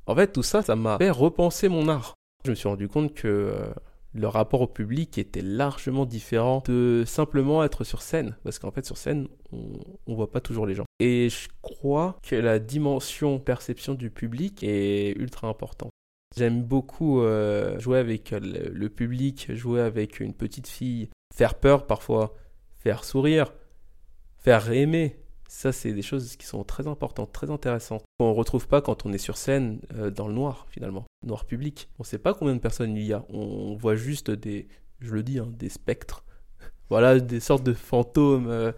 En fait, tout ça, ça m'a fait repenser mon art. Je me suis rendu compte que euh, le rapport au public était largement différent de simplement être sur scène. Parce qu'en fait, sur scène, on, ne voit pas toujours les gens. Et je crois que la dimension perception du public est ultra importante. J'aime beaucoup euh, jouer avec le public, jouer avec une petite fille, faire peur parfois faire sourire, faire aimer. Ça, c'est des choses qui sont très importantes, très intéressantes. On ne retrouve pas quand on est sur scène euh, dans le noir, finalement, noir public. On ne sait pas combien de personnes il y a. On voit juste des, je le dis, hein, des spectres. voilà, des sortes de fantômes euh,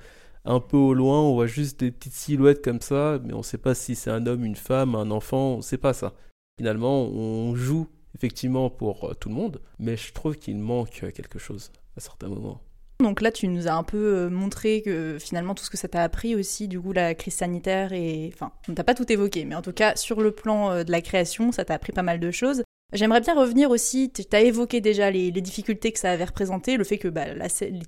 un peu au loin. On voit juste des petites silhouettes comme ça, mais on ne sait pas si c'est un homme, une femme, un enfant. On ne sait pas ça. Finalement, on joue effectivement pour euh, tout le monde, mais je trouve qu'il manque quelque chose à certains moments. Donc là, tu nous as un peu euh, montré que finalement tout ce que ça t'a appris aussi, du coup, la crise sanitaire et... Enfin, on t'a pas tout évoqué, mais en tout cas, sur le plan euh, de la création, ça t'a appris pas mal de choses. J'aimerais bien revenir aussi, tu as évoqué déjà les, difficultés que ça avait représenté, le fait que bah,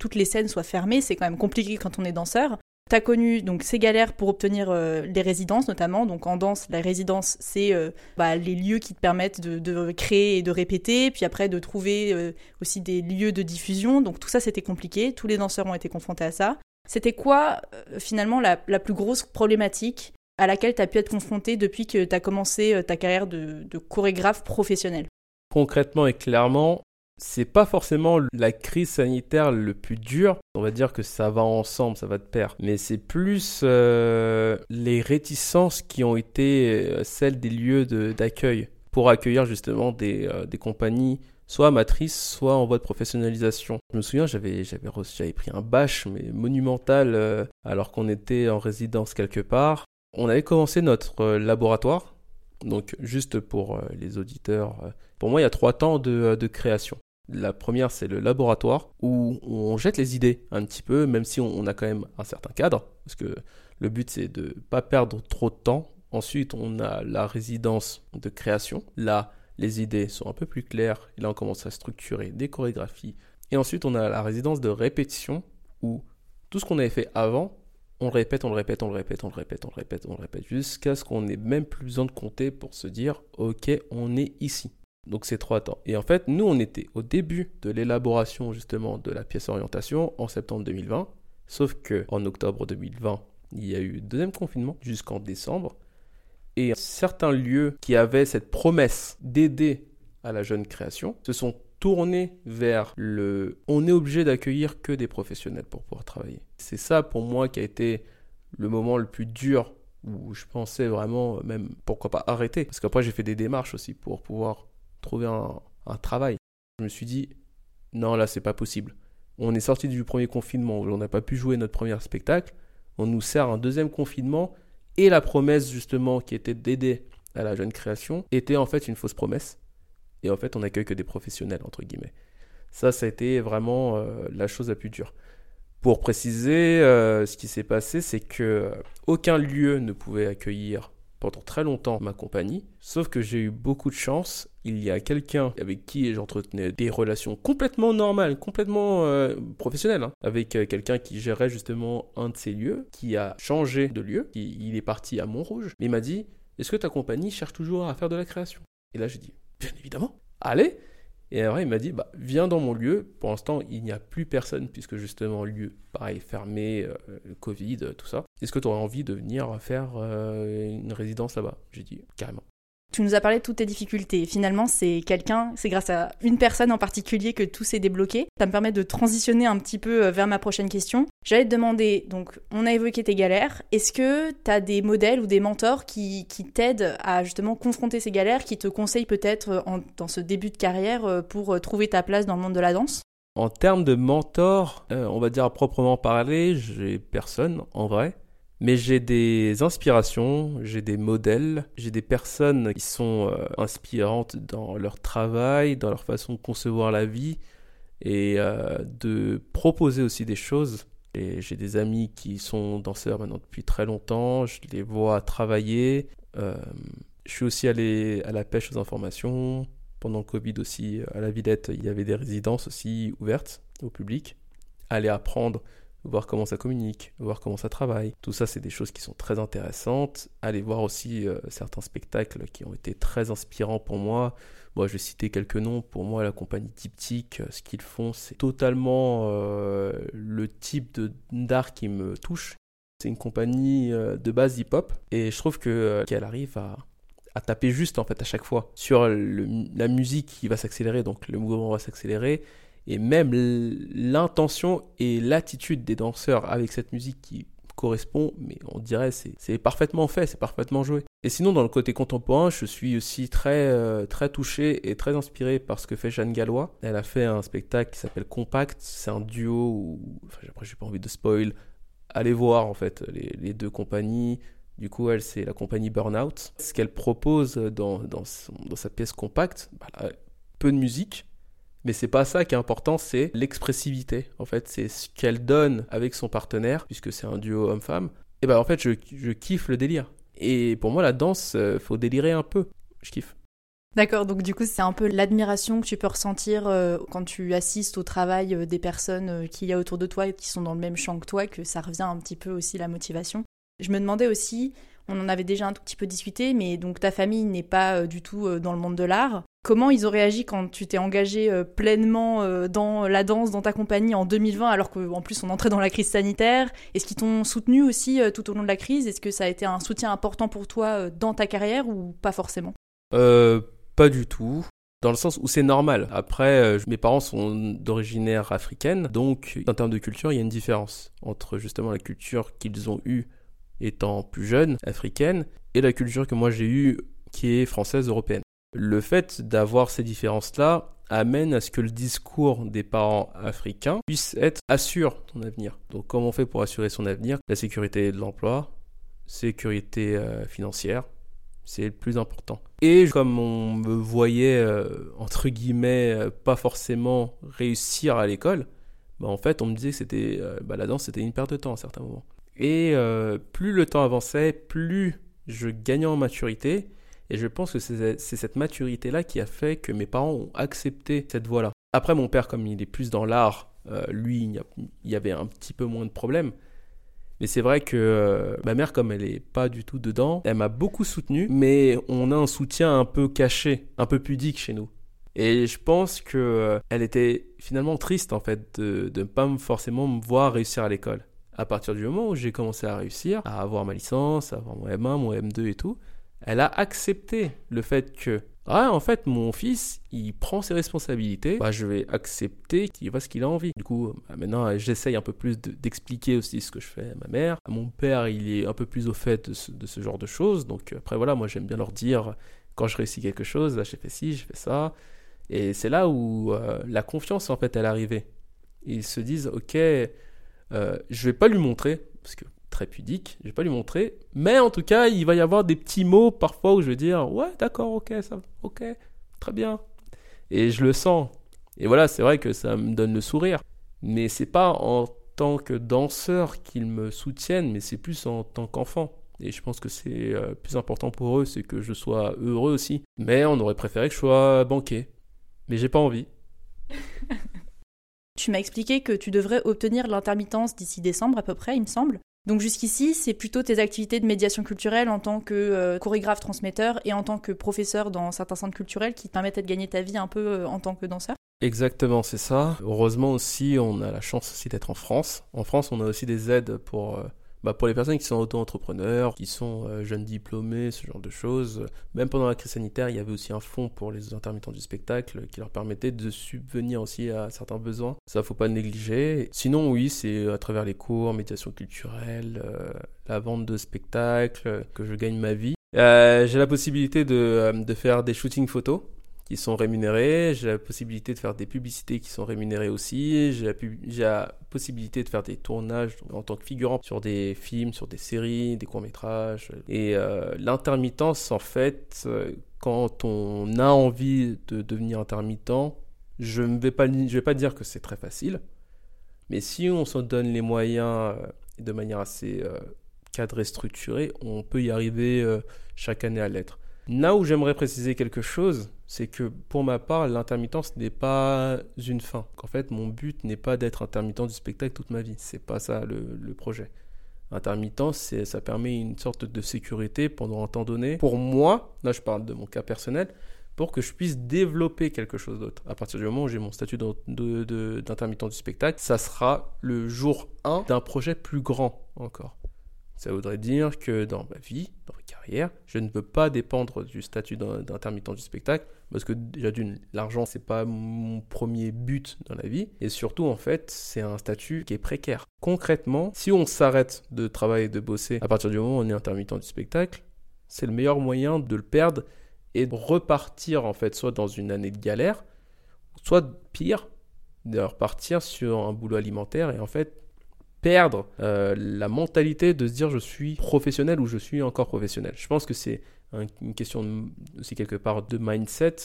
toutes les scènes soient fermées, c'est quand même compliqué quand on est danseur. Tu as connu donc ces galères pour obtenir euh, les résidences notamment. Donc en danse, la résidence, c'est euh, bah, les lieux qui te permettent de, créer et de répéter, puis après de trouver euh, aussi des lieux de diffusion. Donc tout ça, c'était compliqué. Tous les danseurs ont été confrontés à ça. C'était quoi finalement la, plus grosse problématique à laquelle tu as pu être confronté depuis que tu as commencé ta carrière de, de chorégraphe professionnel? Concrètement et clairement, c'est pas forcément la crise sanitaire le plus dur. On va dire que ça va ensemble, ça va de pair. Mais c'est plus euh, les réticences qui ont été euh, celles des lieux d'accueil pour accueillir justement des, euh, compagnies soit matrices, soit en voie de professionnalisation. Je me souviens, j'avais pris un bâche mais monumental alors qu'on était en résidence quelque part. On avait commencé notre laboratoire. Donc juste pour les auditeurs, pour moi il y a trois temps de création. La première, c'est le laboratoire où on jette les idées un petit peu, même si on, a quand même un certain cadre, parce que le but, c'est de ne pas perdre trop de temps. Ensuite, on a la résidence de création. Là, les idées sont un peu plus claires. Là, on commence à structurer des chorégraphies. Et ensuite, on a la résidence de répétition où tout ce qu'on avait fait avant, on le répète, on le répète, on le répète, on le répète, on le répète, on le répète, jusqu'à ce qu'on ait même plus besoin de compter pour se dire, ok, on est ici. Donc c'est trois temps. Et en fait, nous, on était au début de l'élaboration justement de la pièce orientation en septembre 2020. Sauf que en octobre 2020, il y a eu deuxième confinement jusqu'en décembre. Et certains lieux qui avaient cette promesse d'aider à la jeune création se sont tournés vers le on est obligé d'accueillir que des professionnels pour pouvoir travailler. C'est ça pour moi qui a été le moment le plus dur où je pensais vraiment même pourquoi pas arrêter parce qu'après j'ai fait des démarches aussi pour pouvoir trouver un, travail. Je me suis dit, non, là, c'est pas possible. On est sorti du premier confinement, on n'a pas pu jouer notre premier spectacle. On nous sert un deuxième confinement et la promesse, justement, qui était d'aider à la jeune création, était en fait une fausse promesse. Et en fait, on n'accueille que des professionnels, entre guillemets. Ça, ça a été vraiment euh, la chose la plus dure. Pour préciser, euh, ce qui s'est passé, c'est que aucun lieu ne pouvait accueillir pendant très longtemps ma compagnie, sauf que j'ai eu beaucoup de chance. Il y a quelqu'un avec qui j'entretenais des relations complètement normales, complètement euh, professionnelles, hein, avec euh, quelqu'un qui gérait justement un de ces lieux, qui a changé de lieu, il est parti à Montrouge, mais il m'a dit Est-ce que ta compagnie cherche toujours à faire de la création? Et là j'ai dit Bien évidemment, allez et après, il m'a dit, bah, viens dans mon lieu. Pour l'instant, il n'y a plus personne, puisque justement, lieu, pareil, fermé, euh, Covid, tout ça. Est-ce que tu aurais envie de venir faire euh, une résidence là-bas? J'ai dit, carrément. Tu nous as parlé de toutes tes difficultés. Finalement, c'est quelqu'un, c'est grâce à une personne en particulier que tout s'est débloqué. Ça me permet de transitionner un petit peu euh, vers ma prochaine question. J'allais te demander, donc, on a évoqué tes galères. Est-ce que tu as des modèles ou des mentors qui, t'aident à justement confronter ces galères, qui te conseillent peut-être euh, dans ce début de carrière euh, pour trouver ta place dans le monde de la danse? En termes de mentors, on va dire à proprement parler, j'ai personne en vrai. Mais j'ai des inspirations, j'ai des modèles, j'ai des personnes qui sont euh, inspirantes dans leur travail, dans leur façon de concevoir la vie et euh, de proposer aussi des choses. Et j'ai des amis qui sont danseurs maintenant depuis très longtemps, je les vois travailler. Euh, je suis aussi allé à la pêche aux informations. Pendant le Covid aussi, à la Villette, il y avait des résidences aussi ouvertes au public. Aller apprendre voir comment ça communique, voir comment ça travaille. Tout ça, c'est des choses qui sont très intéressantes. Aller voir aussi euh, certains spectacles qui ont été très inspirants pour moi. Moi, je vais citer quelques noms. Pour moi, la compagnie Diptyque, euh, ce qu'ils font, c'est totalement euh, le type d'art qui me touche. C'est une compagnie de base hip-hop et je trouve que qu'elle arrive à taper juste en fait à chaque fois sur la musique qui va s'accélérer, donc le mouvement va s'accélérer et même l'intention et l'attitude des danseurs avec cette musique qui correspond, mais on dirait c'est parfaitement fait, c'est parfaitement joué. Et sinon, dans le côté contemporain, je suis aussi très, euh, très touché et très inspiré par ce que fait Jeanne Gallois. Elle a fait un spectacle qui s'appelle Compact. C'est un duo où, enfin, après, j'ai pas envie de spoil. Allez voir, en fait, les, deux compagnies. Du coup, elle, c'est la compagnie Burnout. Ce qu'elle propose dans, dans, dans sa pièce Compact, bah, peu de musique. Mais c'est pas ça qui est important, c'est l'expressivité. En fait, c'est ce qu'elle donne avec son partenaire, puisque c'est un duo homme-femme. Et ben en fait, je, kiffe le délire. Et pour moi, la danse, euh, faut délirer un peu. Je kiffe. D'accord, donc du coup, c'est un peu l'admiration que tu peux ressentir euh, quand tu assistes au travail euh, des personnes qu'il y a autour de toi et qui sont dans le même champ que toi, que ça revient un petit peu aussi la motivation. Je me demandais aussi, on en avait déjà un tout petit peu discuté, mais donc ta famille n'est pas euh, du tout euh, dans le monde de l'art. Comment ils ont réagi quand tu t'es engagé euh, pleinement dans la danse, dans ta compagnie en 2020, alors qu'en plus on entrait dans la crise sanitaire? Est-ce qu'ils t'ont soutenu aussi tout au long de la crise? Est-ce que ça a été un soutien important pour toi dans ta carrière ou pas forcément? Pas du tout. Dans le sens où c'est normal. Après, mes parents sont d'originaire africaine, donc en termes de culture, il y a une différence entre justement la culture qu'ils ont eue étant plus jeunes, africaine, et la culture que moi j'ai eue qui est française, européenne. Le fait d'avoir ces différences-là amène à ce que le discours des parents africains puisse être assure ton avenir. Donc comment on fait pour assurer son avenir? La sécurité de l'emploi, sécurité euh, financière, c'est le plus important. Et comme on me voyait, euh, entre guillemets, euh, pas forcément réussir à l'école, bah, en fait, on me disait que c'était, bah, la danse, c'était une perte de temps à certains moments. Et euh, plus le temps avançait, plus je gagnais en maturité. Et je pense que c'est cette maturité-là qui a fait que mes parents ont accepté cette voie-là. Après, mon père, comme il est plus dans l'art, euh, lui, il y, avait un petit peu moins de problèmes. Mais c'est vrai que euh, ma mère, comme elle est pas du tout dedans, elle m'a beaucoup soutenu, mais on a un soutien un peu caché, un peu pudique chez nous. Et je pense que elle était finalement triste en fait de ne pas me- forcément me voir réussir à l'école. À partir du moment où j'ai commencé à réussir, à avoir ma licence, à avoir mon M1, mon M2 et tout, elle a accepté le fait que ah en fait mon fils il prend ses responsabilités bah je vais accepter qu'il fasse ce qu'il a envie. Du coup bah, maintenant j'essaye un peu plus de- d'expliquer aussi ce que je fais à ma mère. Mon père il est un peu plus au fait de ce, genre de choses. Donc après voilà moi j'aime bien leur dire quand je réussis quelque chose là j'ai fait ci j'ai fait ça. Et c'est là où euh, la confiance en fait elle est arrivée. Ils se disent ok euh, je vais pas lui montrer parce que très pudique, je vais pas lui montrer, mais en tout cas, il va y avoir des petits mots parfois où je vais dire ouais, d'accord, ok, ça, ok, très bien, et je le sens. Et voilà, c'est vrai que ça me donne le sourire, mais c'est pas en tant que danseur qu'ils me soutiennent, mais c'est plus en tant qu'enfant. Et je pense que c'est euh, plus important pour eux, c'est que je sois heureux aussi. Mais on aurait préféré que je sois banquier. Mais j'ai pas envie. Tu m'as expliqué que tu devrais obtenir l'intermittence d'ici décembre à peu près, il me semble. Donc jusqu'ici, c'est plutôt tes activités de médiation culturelle en tant que euh, chorégraphe transmetteur et en tant que professeur dans certains centres culturels qui te permettaient de gagner ta vie un peu euh, en tant que danseur. Exactement, c'est ça. Heureusement aussi, on a la chance aussi d'être en France. En France, on a aussi des aides pour, euh, bah, pour les personnes qui sont auto-entrepreneurs, qui sont euh, jeunes diplômés, ce genre de choses. Même pendant la crise sanitaire, il y avait aussi un fonds pour les intermittents du spectacle qui leur permettait de subvenir aussi à certains besoins. Ça, faut pas négliger. Sinon, oui, c'est à travers les cours, médiation culturelle, euh, la vente de spectacles euh, que je gagne ma vie. Euh, j'ai la possibilité de, euh, de faire des shootings photos qui sont rémunérés, j'ai la possibilité de faire des publicités qui sont rémunérées aussi, j'ai la, la possibilité de faire des tournages en tant que figurant sur des films, sur des séries, des courts-métrages. Et euh, l'intermittence, en fait, euh, quand on a envie de devenir intermittent, je ne vais pas, je vais pas dire que c'est très facile, mais si on s'en donne les moyens euh, de manière assez cadrée, structurée, on peut y arriver chaque année à l'être. Là où j'aimerais préciser quelque chose, c'est que pour ma part, l'intermittence n'est pas une fin. En fait, mon but n'est pas d'être intermittent du spectacle toute ma vie. C'est pas ça le, le projet. Intermittence, ça permet une sorte de sécurité pendant un temps donné. Pour moi, là je parle de mon cas personnel, pour que je puisse développer quelque chose d'autre. À partir du moment où j'ai mon statut d'intermittent du spectacle, ça sera le jour 1 d'un projet plus grand encore. Ça voudrait dire que dans ma vie, dans ma carrière, je ne peux pas dépendre du statut d'intermittent du spectacle parce que déjà d'une, l'argent c'est pas mon premier but dans la vie et surtout en fait c'est un statut qui est précaire. Concrètement, si on s'arrête de travailler, de bosser à partir du moment où on est intermittent du spectacle, c'est le meilleur moyen de le perdre et de repartir en fait soit dans une année de galère, soit pire, de repartir sur un boulot alimentaire et en fait perdre euh, la mentalité de se dire je suis professionnel ou je suis encore professionnel. Je pense que c'est une question aussi quelque part de mindset.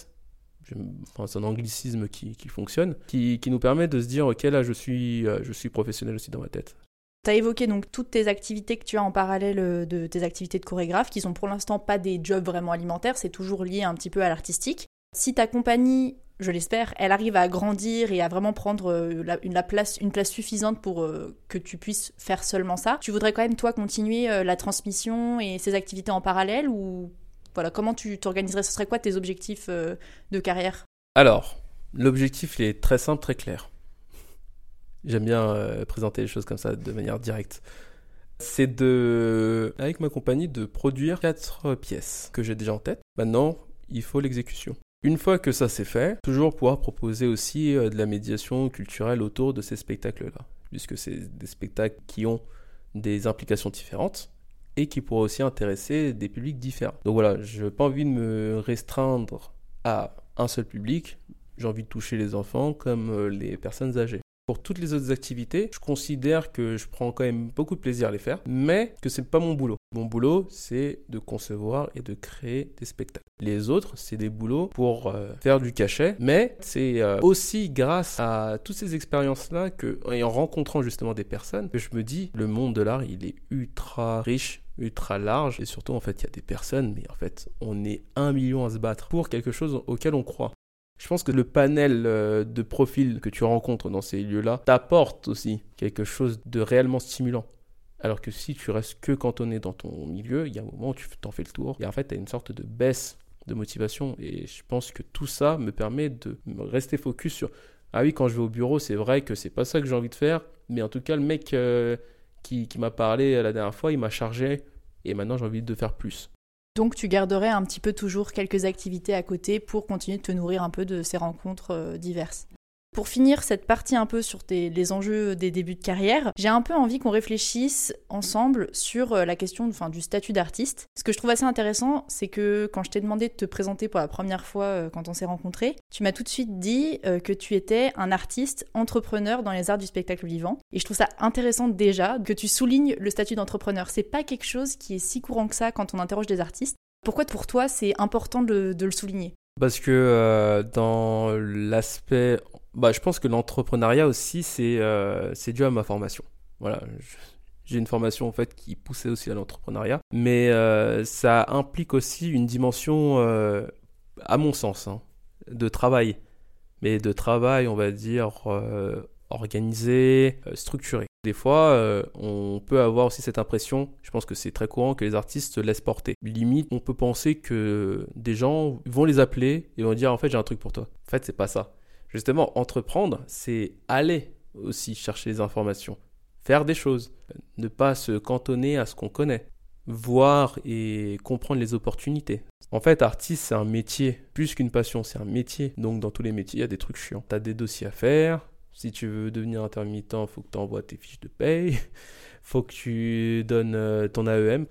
Enfin, c'est un anglicisme qui, qui fonctionne, qui, qui, nous permet de se dire ok là je suis, euh, je suis professionnel aussi dans ma tête. Tu as évoqué donc toutes tes activités que tu as en parallèle euh, de tes activités de chorégraphe, qui sont pour l'instant pas des jobs vraiment alimentaires, c'est toujours lié un petit peu à l'artistique. Si ta compagnie je l'espère, elle arrive à grandir et à vraiment prendre euh, une place suffisante pour euh, que tu puisses faire seulement ça. Tu voudrais quand même, toi, continuer euh, la transmission et ces activités en parallèle ou voilà, comment tu t'organiserais? Ce serait quoi tes objectifs de carrière? Alors, l'objectif est très simple, très clair. J'aime bien présenter les choses comme ça de manière directe. C'est de, avec ma compagnie, de produire quatre pièces que j'ai déjà en tête. Maintenant, il faut l'exécution. Une fois que ça c'est fait, toujours pouvoir proposer aussi euh, de la médiation culturelle autour de ces spectacles-là, puisque c'est des spectacles qui ont des implications différentes et qui pourraient aussi intéresser des publics différents. Donc voilà, je n'ai pas envie de me restreindre à un seul public, j'ai envie de toucher les enfants comme euh, les personnes âgées. Pour toutes les autres activités, je considère que je prends quand même beaucoup de plaisir à les faire, mais que c'est pas mon boulot. Mon boulot, c'est de concevoir et de créer des spectacles. Les autres, c'est des boulots pour euh, faire du cachet, mais c'est euh, aussi grâce à toutes ces expériences-là que, et en rencontrant justement des personnes, que je me dis, le monde de l'art, il est ultra riche, ultra large, et surtout, en fait, il y a des personnes, mais en fait, on est un million à se battre pour quelque chose auquel on croit. Je pense que le panel euh, de profils que tu rencontres dans ces lieux-là t'apporte aussi quelque chose de réellement stimulant. Alors que si tu restes que cantonné dans ton milieu, il y a un moment où tu t'en fais le tour et en fait tu as une sorte de baisse de motivation et je pense que tout ça me permet de rester focus sur ah oui quand je vais au bureau c'est vrai que c'est pas ça que j'ai envie de faire mais en tout cas le mec euh, qui, qui m'a parlé la dernière fois il m'a chargé et maintenant j'ai envie de faire plus. Donc tu garderais un petit peu toujours quelques activités à côté pour continuer de te nourrir un peu de ces rencontres euh, diverses. Pour finir cette partie un peu sur les enjeux des débuts de carrière, j'ai un peu envie qu'on réfléchisse ensemble sur euh, la question du statut d'artiste. Ce que je trouve assez intéressant, c'est que quand je t'ai demandé de te présenter pour la première fois euh, quand on s'est rencontrés, tu m'as tout de suite dit euh, que tu étais un artiste entrepreneur dans les arts du spectacle vivant. Et je trouve ça intéressant déjà que tu soulignes le statut d'entrepreneur. C'est pas quelque chose qui est si courant que ça quand on interroge des artistes. Pourquoi pour toi c'est important de, le souligner? Parce que dans l'aspect bah, je pense que l'entrepreneuriat aussi, c'est euh, dû à ma formation. Voilà, j'ai une formation en fait qui poussait aussi à l'entrepreneuriat, mais euh, ça implique aussi une dimension, euh, à mon sens, hein, de travail. Mais de travail, on va dire, euh, organisé, structuré. Des fois, on peut avoir aussi cette impression, je pense que c'est très courant, que les artistes se laissent porter. Limite, on peut penser que des gens vont les appeler et vont dire en fait j'ai un truc pour toi. En fait, c'est pas ça. Justement, entreprendre, c'est aller aussi chercher les informations, faire des choses, ne pas se cantonner à ce qu'on connaît, voir et comprendre les opportunités. En fait, artiste, c'est un métier, plus qu'une passion, c'est un métier. Donc, dans tous les métiers, il y a des trucs chiants. Tu as des dossiers à faire. Si tu veux devenir intermittent, faut que tu envoies tes fiches de paye. faut que tu donnes euh, ton AEM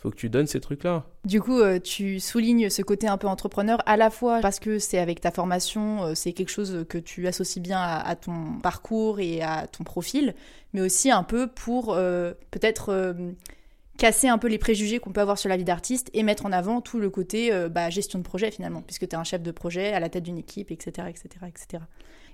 faut que tu donnes ces trucs-là. Du coup, euh, tu soulignes ce côté un peu entrepreneur à la fois parce que c'est avec ta formation, euh, c'est quelque chose que tu associes bien à, ton parcours et à ton profil, mais aussi un peu pour euh, peut-être casser un peu les préjugés qu'on peut avoir sur la vie d'artiste et mettre en avant tout le côté bah, gestion de projet finalement, puisque tu es un chef de projet à la tête d'une équipe, etc., etc., etc.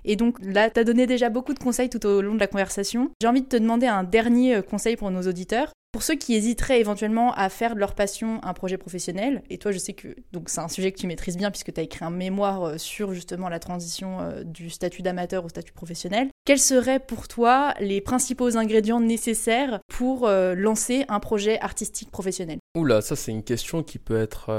Et donc là, tu as donné déjà beaucoup de conseils tout au long de la conversation. J'ai envie de te demander un dernier conseil pour nos auditeurs. Pour ceux qui hésiteraient éventuellement à faire de leur passion un projet professionnel, et toi je sais que donc c'est un sujet que tu maîtrises bien puisque tu as écrit un mémoire euh, sur justement la transition euh, du statut d'amateur au statut professionnel, quels seraient pour toi les principaux ingrédients nécessaires pour euh, lancer un projet artistique professionnel? Oula, ça c'est une question qui peut être...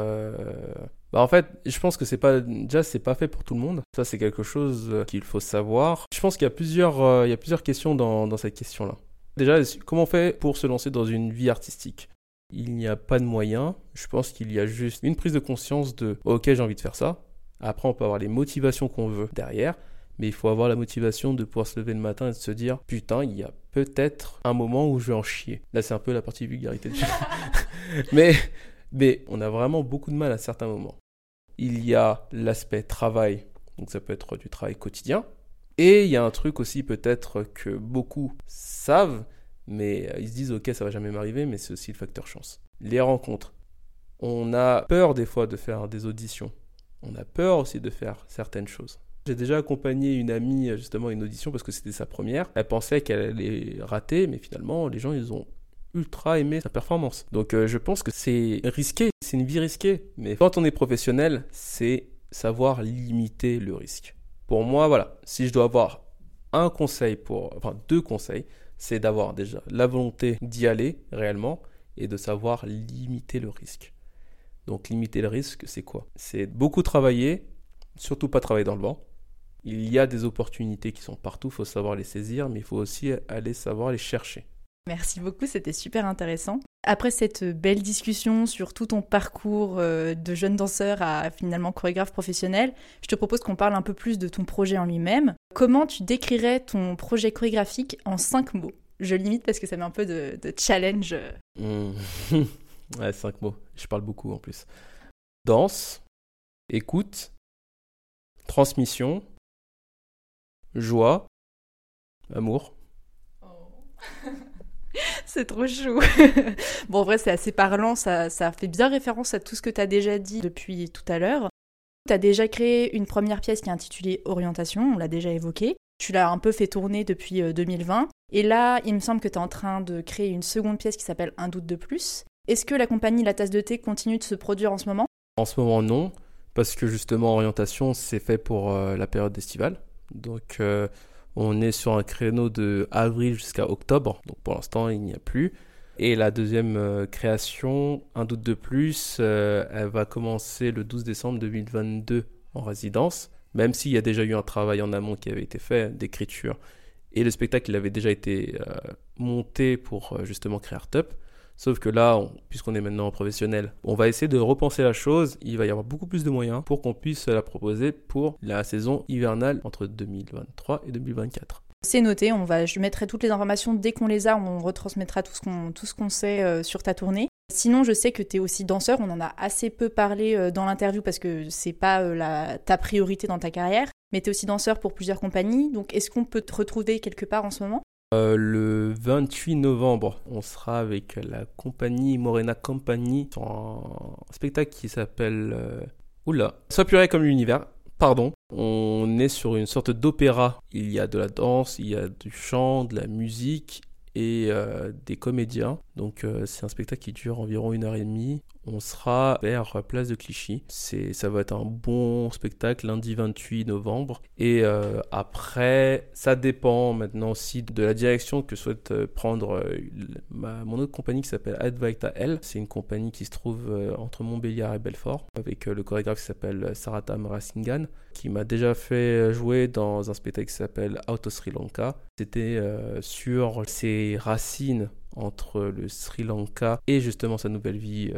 Bah en fait, je pense que c'est pas déjà c'est pas fait pour tout le monde. Ça c'est quelque chose qu'il faut savoir. Je pense qu'il y a plusieurs y a plusieurs questions dans, dans cette question là. Déjà, comment on fait pour se lancer dans une vie artistique? Il n'y a pas de moyens. Je pense qu'il y a juste une prise de conscience de OK, j'ai envie de faire ça. Après, on peut avoir les motivations qu'on veut derrière, mais il faut avoir la motivation de pouvoir se lever le matin et de se dire putain, il y a peut-être un moment où je vais en chier. Là, c'est un peu la partie vulgarité. mais, mais on a vraiment beaucoup de mal à certains moments. Il y a l'aspect travail, donc ça peut être du travail quotidien. Et il y a un truc aussi peut-être que beaucoup savent, mais ils se disent ok ça va jamais m'arriver, mais c'est aussi le facteur chance. Les rencontres. On a peur des fois de faire des auditions. On a peur aussi de faire certaines choses. J'ai déjà accompagné une amie justement à une audition parce que c'était sa première. Elle pensait qu'elle allait rater, mais finalement les gens ils ont ultra aimé sa performance. Donc euh, je pense que c'est risqué, c'est une vie risquée. Mais quand on est professionnel, c'est savoir limiter le risque. Pour moi, voilà, si je dois avoir un conseil pour, enfin deux conseils, c'est d'avoir déjà la volonté d'y aller réellement et de savoir limiter le risque. Donc limiter le risque, c'est quoi? C'est beaucoup travailler, surtout pas travailler dans le vent. Il y a des opportunités qui sont partout, il faut savoir les saisir, mais il faut aussi aller savoir les chercher. Merci beaucoup, c'était super intéressant. Après cette belle discussion sur tout ton parcours euh, de jeune danseur à finalement chorégraphe professionnel, je te propose qu'on parle un peu plus de ton projet en lui-même. Comment tu décrirais ton projet chorégraphique en cinq mots? Je limite parce que ça met un peu de, challenge. Mmh. ouais, cinq mots. Je parle beaucoup en plus. Danse, écoute, transmission, joie, amour. Oh. c'est trop chou. bon, en vrai, c'est assez parlant, ça, ça fait bien référence à tout ce que tu as déjà dit depuis tout à l'heure. Tu as déjà créé une première pièce qui est intitulée Orientation, on l'a déjà évoqué. Tu l'as un peu fait tourner depuis 2020. Euh, Et là, il me semble que tu es en train de créer une seconde pièce qui s'appelle Un doute de plus. Est-ce que la compagnie La Tasse de Thé continue de se produire en ce moment? En ce moment, non, parce que justement, Orientation, c'est fait pour euh, la période estivale. Donc, euh, on est sur un créneau de avril jusqu'à octobre, donc pour l'instant il n'y a plus. Et la deuxième euh, création, un doute de plus, euh, elle va commencer le 12 décembre 2022 en résidence, même s'il y a déjà eu un travail en amont qui avait été fait d'écriture. Et le spectacle il avait déjà été euh, monté pour justement créer Up. Sauf que là, puisqu'on est maintenant professionnel, on va essayer de repenser la chose. Il va y avoir beaucoup plus de moyens pour qu'on puisse la proposer pour la saison hivernale entre 2023 et 2024. C'est noté, on va, je mettrai toutes les informations dès qu'on les a, on retransmettra tout ce qu'on, sait euh, sur ta tournée. Sinon, je sais que tu es aussi danseur, on en a assez peu parlé euh, dans l'interview parce que c'est pas euh, ta priorité dans ta carrière, mais tu es aussi danseur pour plusieurs compagnies, donc est-ce qu'on peut te retrouver quelque part en ce moment? Euh, le 28 novembre, on sera avec la compagnie Morena Company sur un spectacle qui s'appelle euh, Oula, Sois purée comme l'univers. Pardon. On est sur une sorte d'opéra. Il y a de la danse, il y a du chant, de la musique et euh, des comédiens. Donc c'est un spectacle qui dure environ une heure et demie on sera vers Place de Clichy. C'est, ça va être un bon spectacle lundi 28 novembre. Et euh, après, ça dépend maintenant aussi de la direction que souhaite euh, prendre euh, mon autre compagnie qui s'appelle Advaita L. C'est une compagnie qui se trouve entre Montbéliard et Belfort avec le chorégraphe qui s'appelle Sarata Marasingan qui m'a déjà fait jouer dans un spectacle qui s'appelle Out Sri Lanka. C'était sur ses racines entre le Sri Lanka et justement sa nouvelle vie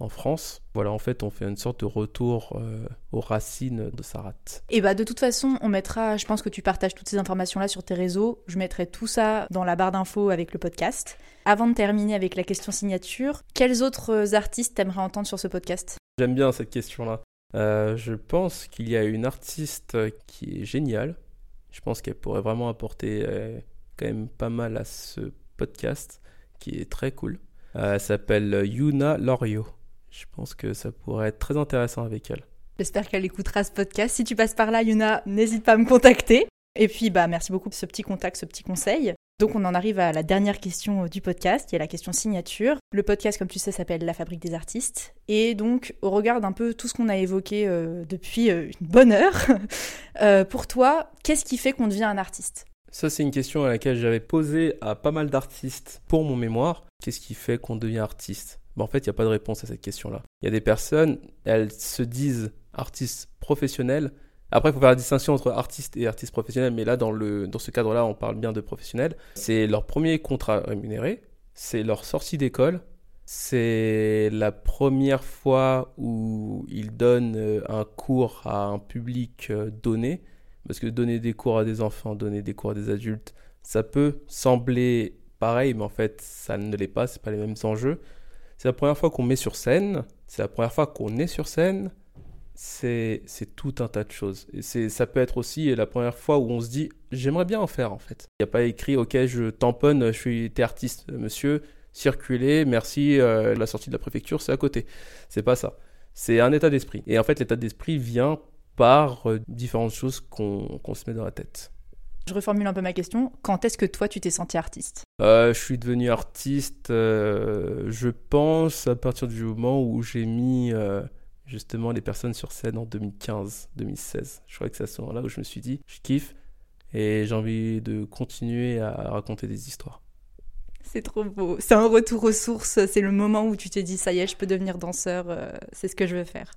en France. Voilà, en fait, on fait une sorte de retour euh, aux racines de Sarat. Et bah de toute façon, on mettra, je pense que tu partages toutes ces informations-là sur tes réseaux, je mettrai tout ça dans la barre d'infos avec le podcast. Avant de terminer avec la question signature, quels autres artistes t'aimerais entendre sur ce podcast? J'aime bien cette question-là. Euh, je pense qu'il y a une artiste qui est géniale. Je pense qu'elle pourrait vraiment apporter euh, quand même pas mal à ce podcast, qui est très cool. elle s'appelle Yuna Lorio. Je pense que ça pourrait être très intéressant avec elle. J'espère qu'elle écoutera ce podcast. Si tu passes par là, Yuna, n'hésite pas à me contacter. Et puis, bah, merci beaucoup pour ce petit contact, ce petit conseil. Donc, on en arrive à la dernière question euh, du podcast, qui est la question signature. Le podcast, comme tu sais, s'appelle La Fabrique des artistes. Et donc, au regard d'un peu tout ce qu'on a évoqué euh, depuis euh, une bonne heure, pour toi, qu'est-ce qui fait qu'on devient un artiste? Ça, c'est une question à laquelle j'avais posé à pas mal d'artistes pour mon mémoire. Qu'est-ce qui fait qu'on devient artiste? Bah, en fait, il n'y a pas de réponse à cette question-là. Il y a des personnes, elles se disent artistes professionnels, Après, il faut faire la distinction entre artistes et artistes professionnels, mais là, dans, le, dans ce cadre-là, on parle bien de professionnels. C'est leur premier contrat rémunéré, c'est leur sortie d'école, c'est la première fois où ils donnent euh, un cours à un public euh, donné, parce que donner des cours à des enfants, donner des cours à des adultes, ça peut sembler pareil, mais en fait, ça ne l'est pas, c'est pas les mêmes enjeux. C'est la première fois qu'on met sur scène, c'est la première fois qu'on est sur scène, c'est tout un tas de choses. Et ça peut être aussi la première fois où on se dit j'aimerais bien en faire en fait. Il n'y a pas écrit ok je tamponne, je suis artiste monsieur, circuler, merci, euh, la sortie de la préfecture c'est à côté. C'est pas ça. C'est un état d'esprit. Et en fait l'état d'esprit vient par euh, différentes choses qu'on se met dans la tête. Je reformule un peu ma question. Quand est-ce que toi, tu t'es senti artiste? Euh, Je suis devenu artiste, je pense, à partir du moment où j'ai mis justement les personnes sur scène en 2015-2016. Je crois que c'est à ce moment-là où je me suis dit, je kiffe et j'ai envie de continuer à raconter des histoires. C'est trop beau. C'est un retour aux sources. C'est le moment où tu te dis, ça y est, je peux devenir danseur. Euh, c'est ce que je veux faire.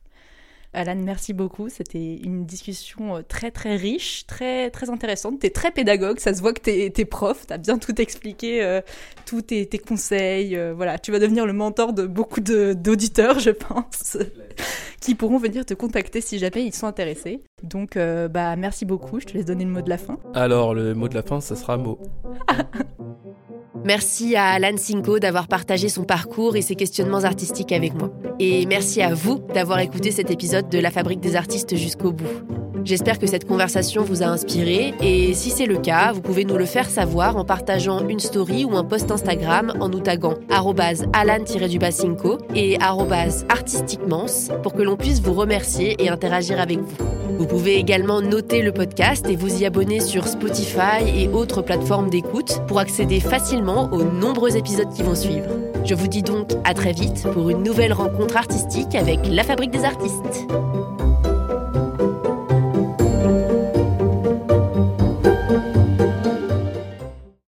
Alan, merci beaucoup. C'était une discussion euh, très très riche, très très intéressante. Tu es très pédagogue, ça se voit que tu es, prof, tu as bien tout expliqué, euh, tous tes, conseils. Euh, voilà, tu vas devenir le mentor de beaucoup d'auditeurs, je pense, qui pourront venir te contacter si jamais ils sont intéressés. Donc, bah merci beaucoup. Je te laisse donner le mot de la fin. Alors, le mot de la fin, ça sera mot. Merci à Alan Cinco d'avoir partagé son parcours et ses questionnements artistiques avec moi. Et merci à vous d'avoir écouté cet épisode de La Fabrique des artistes jusqu'au bout. J'espère que cette conversation vous a inspiré et si c'est le cas, vous pouvez nous le faire savoir en partageant une story ou un post Instagram en nous taguant alan-du-cinco et artistiquement pour que l'on puisse vous remercier et interagir avec vous. Vous pouvez également noter le podcast et vous y abonner sur Spotify et autres plateformes d'écoute pour accéder facilement aux nombreux épisodes qui vont suivre. Je vous dis donc à très vite pour une nouvelle rencontre artistique avec la Fabrique des artistes.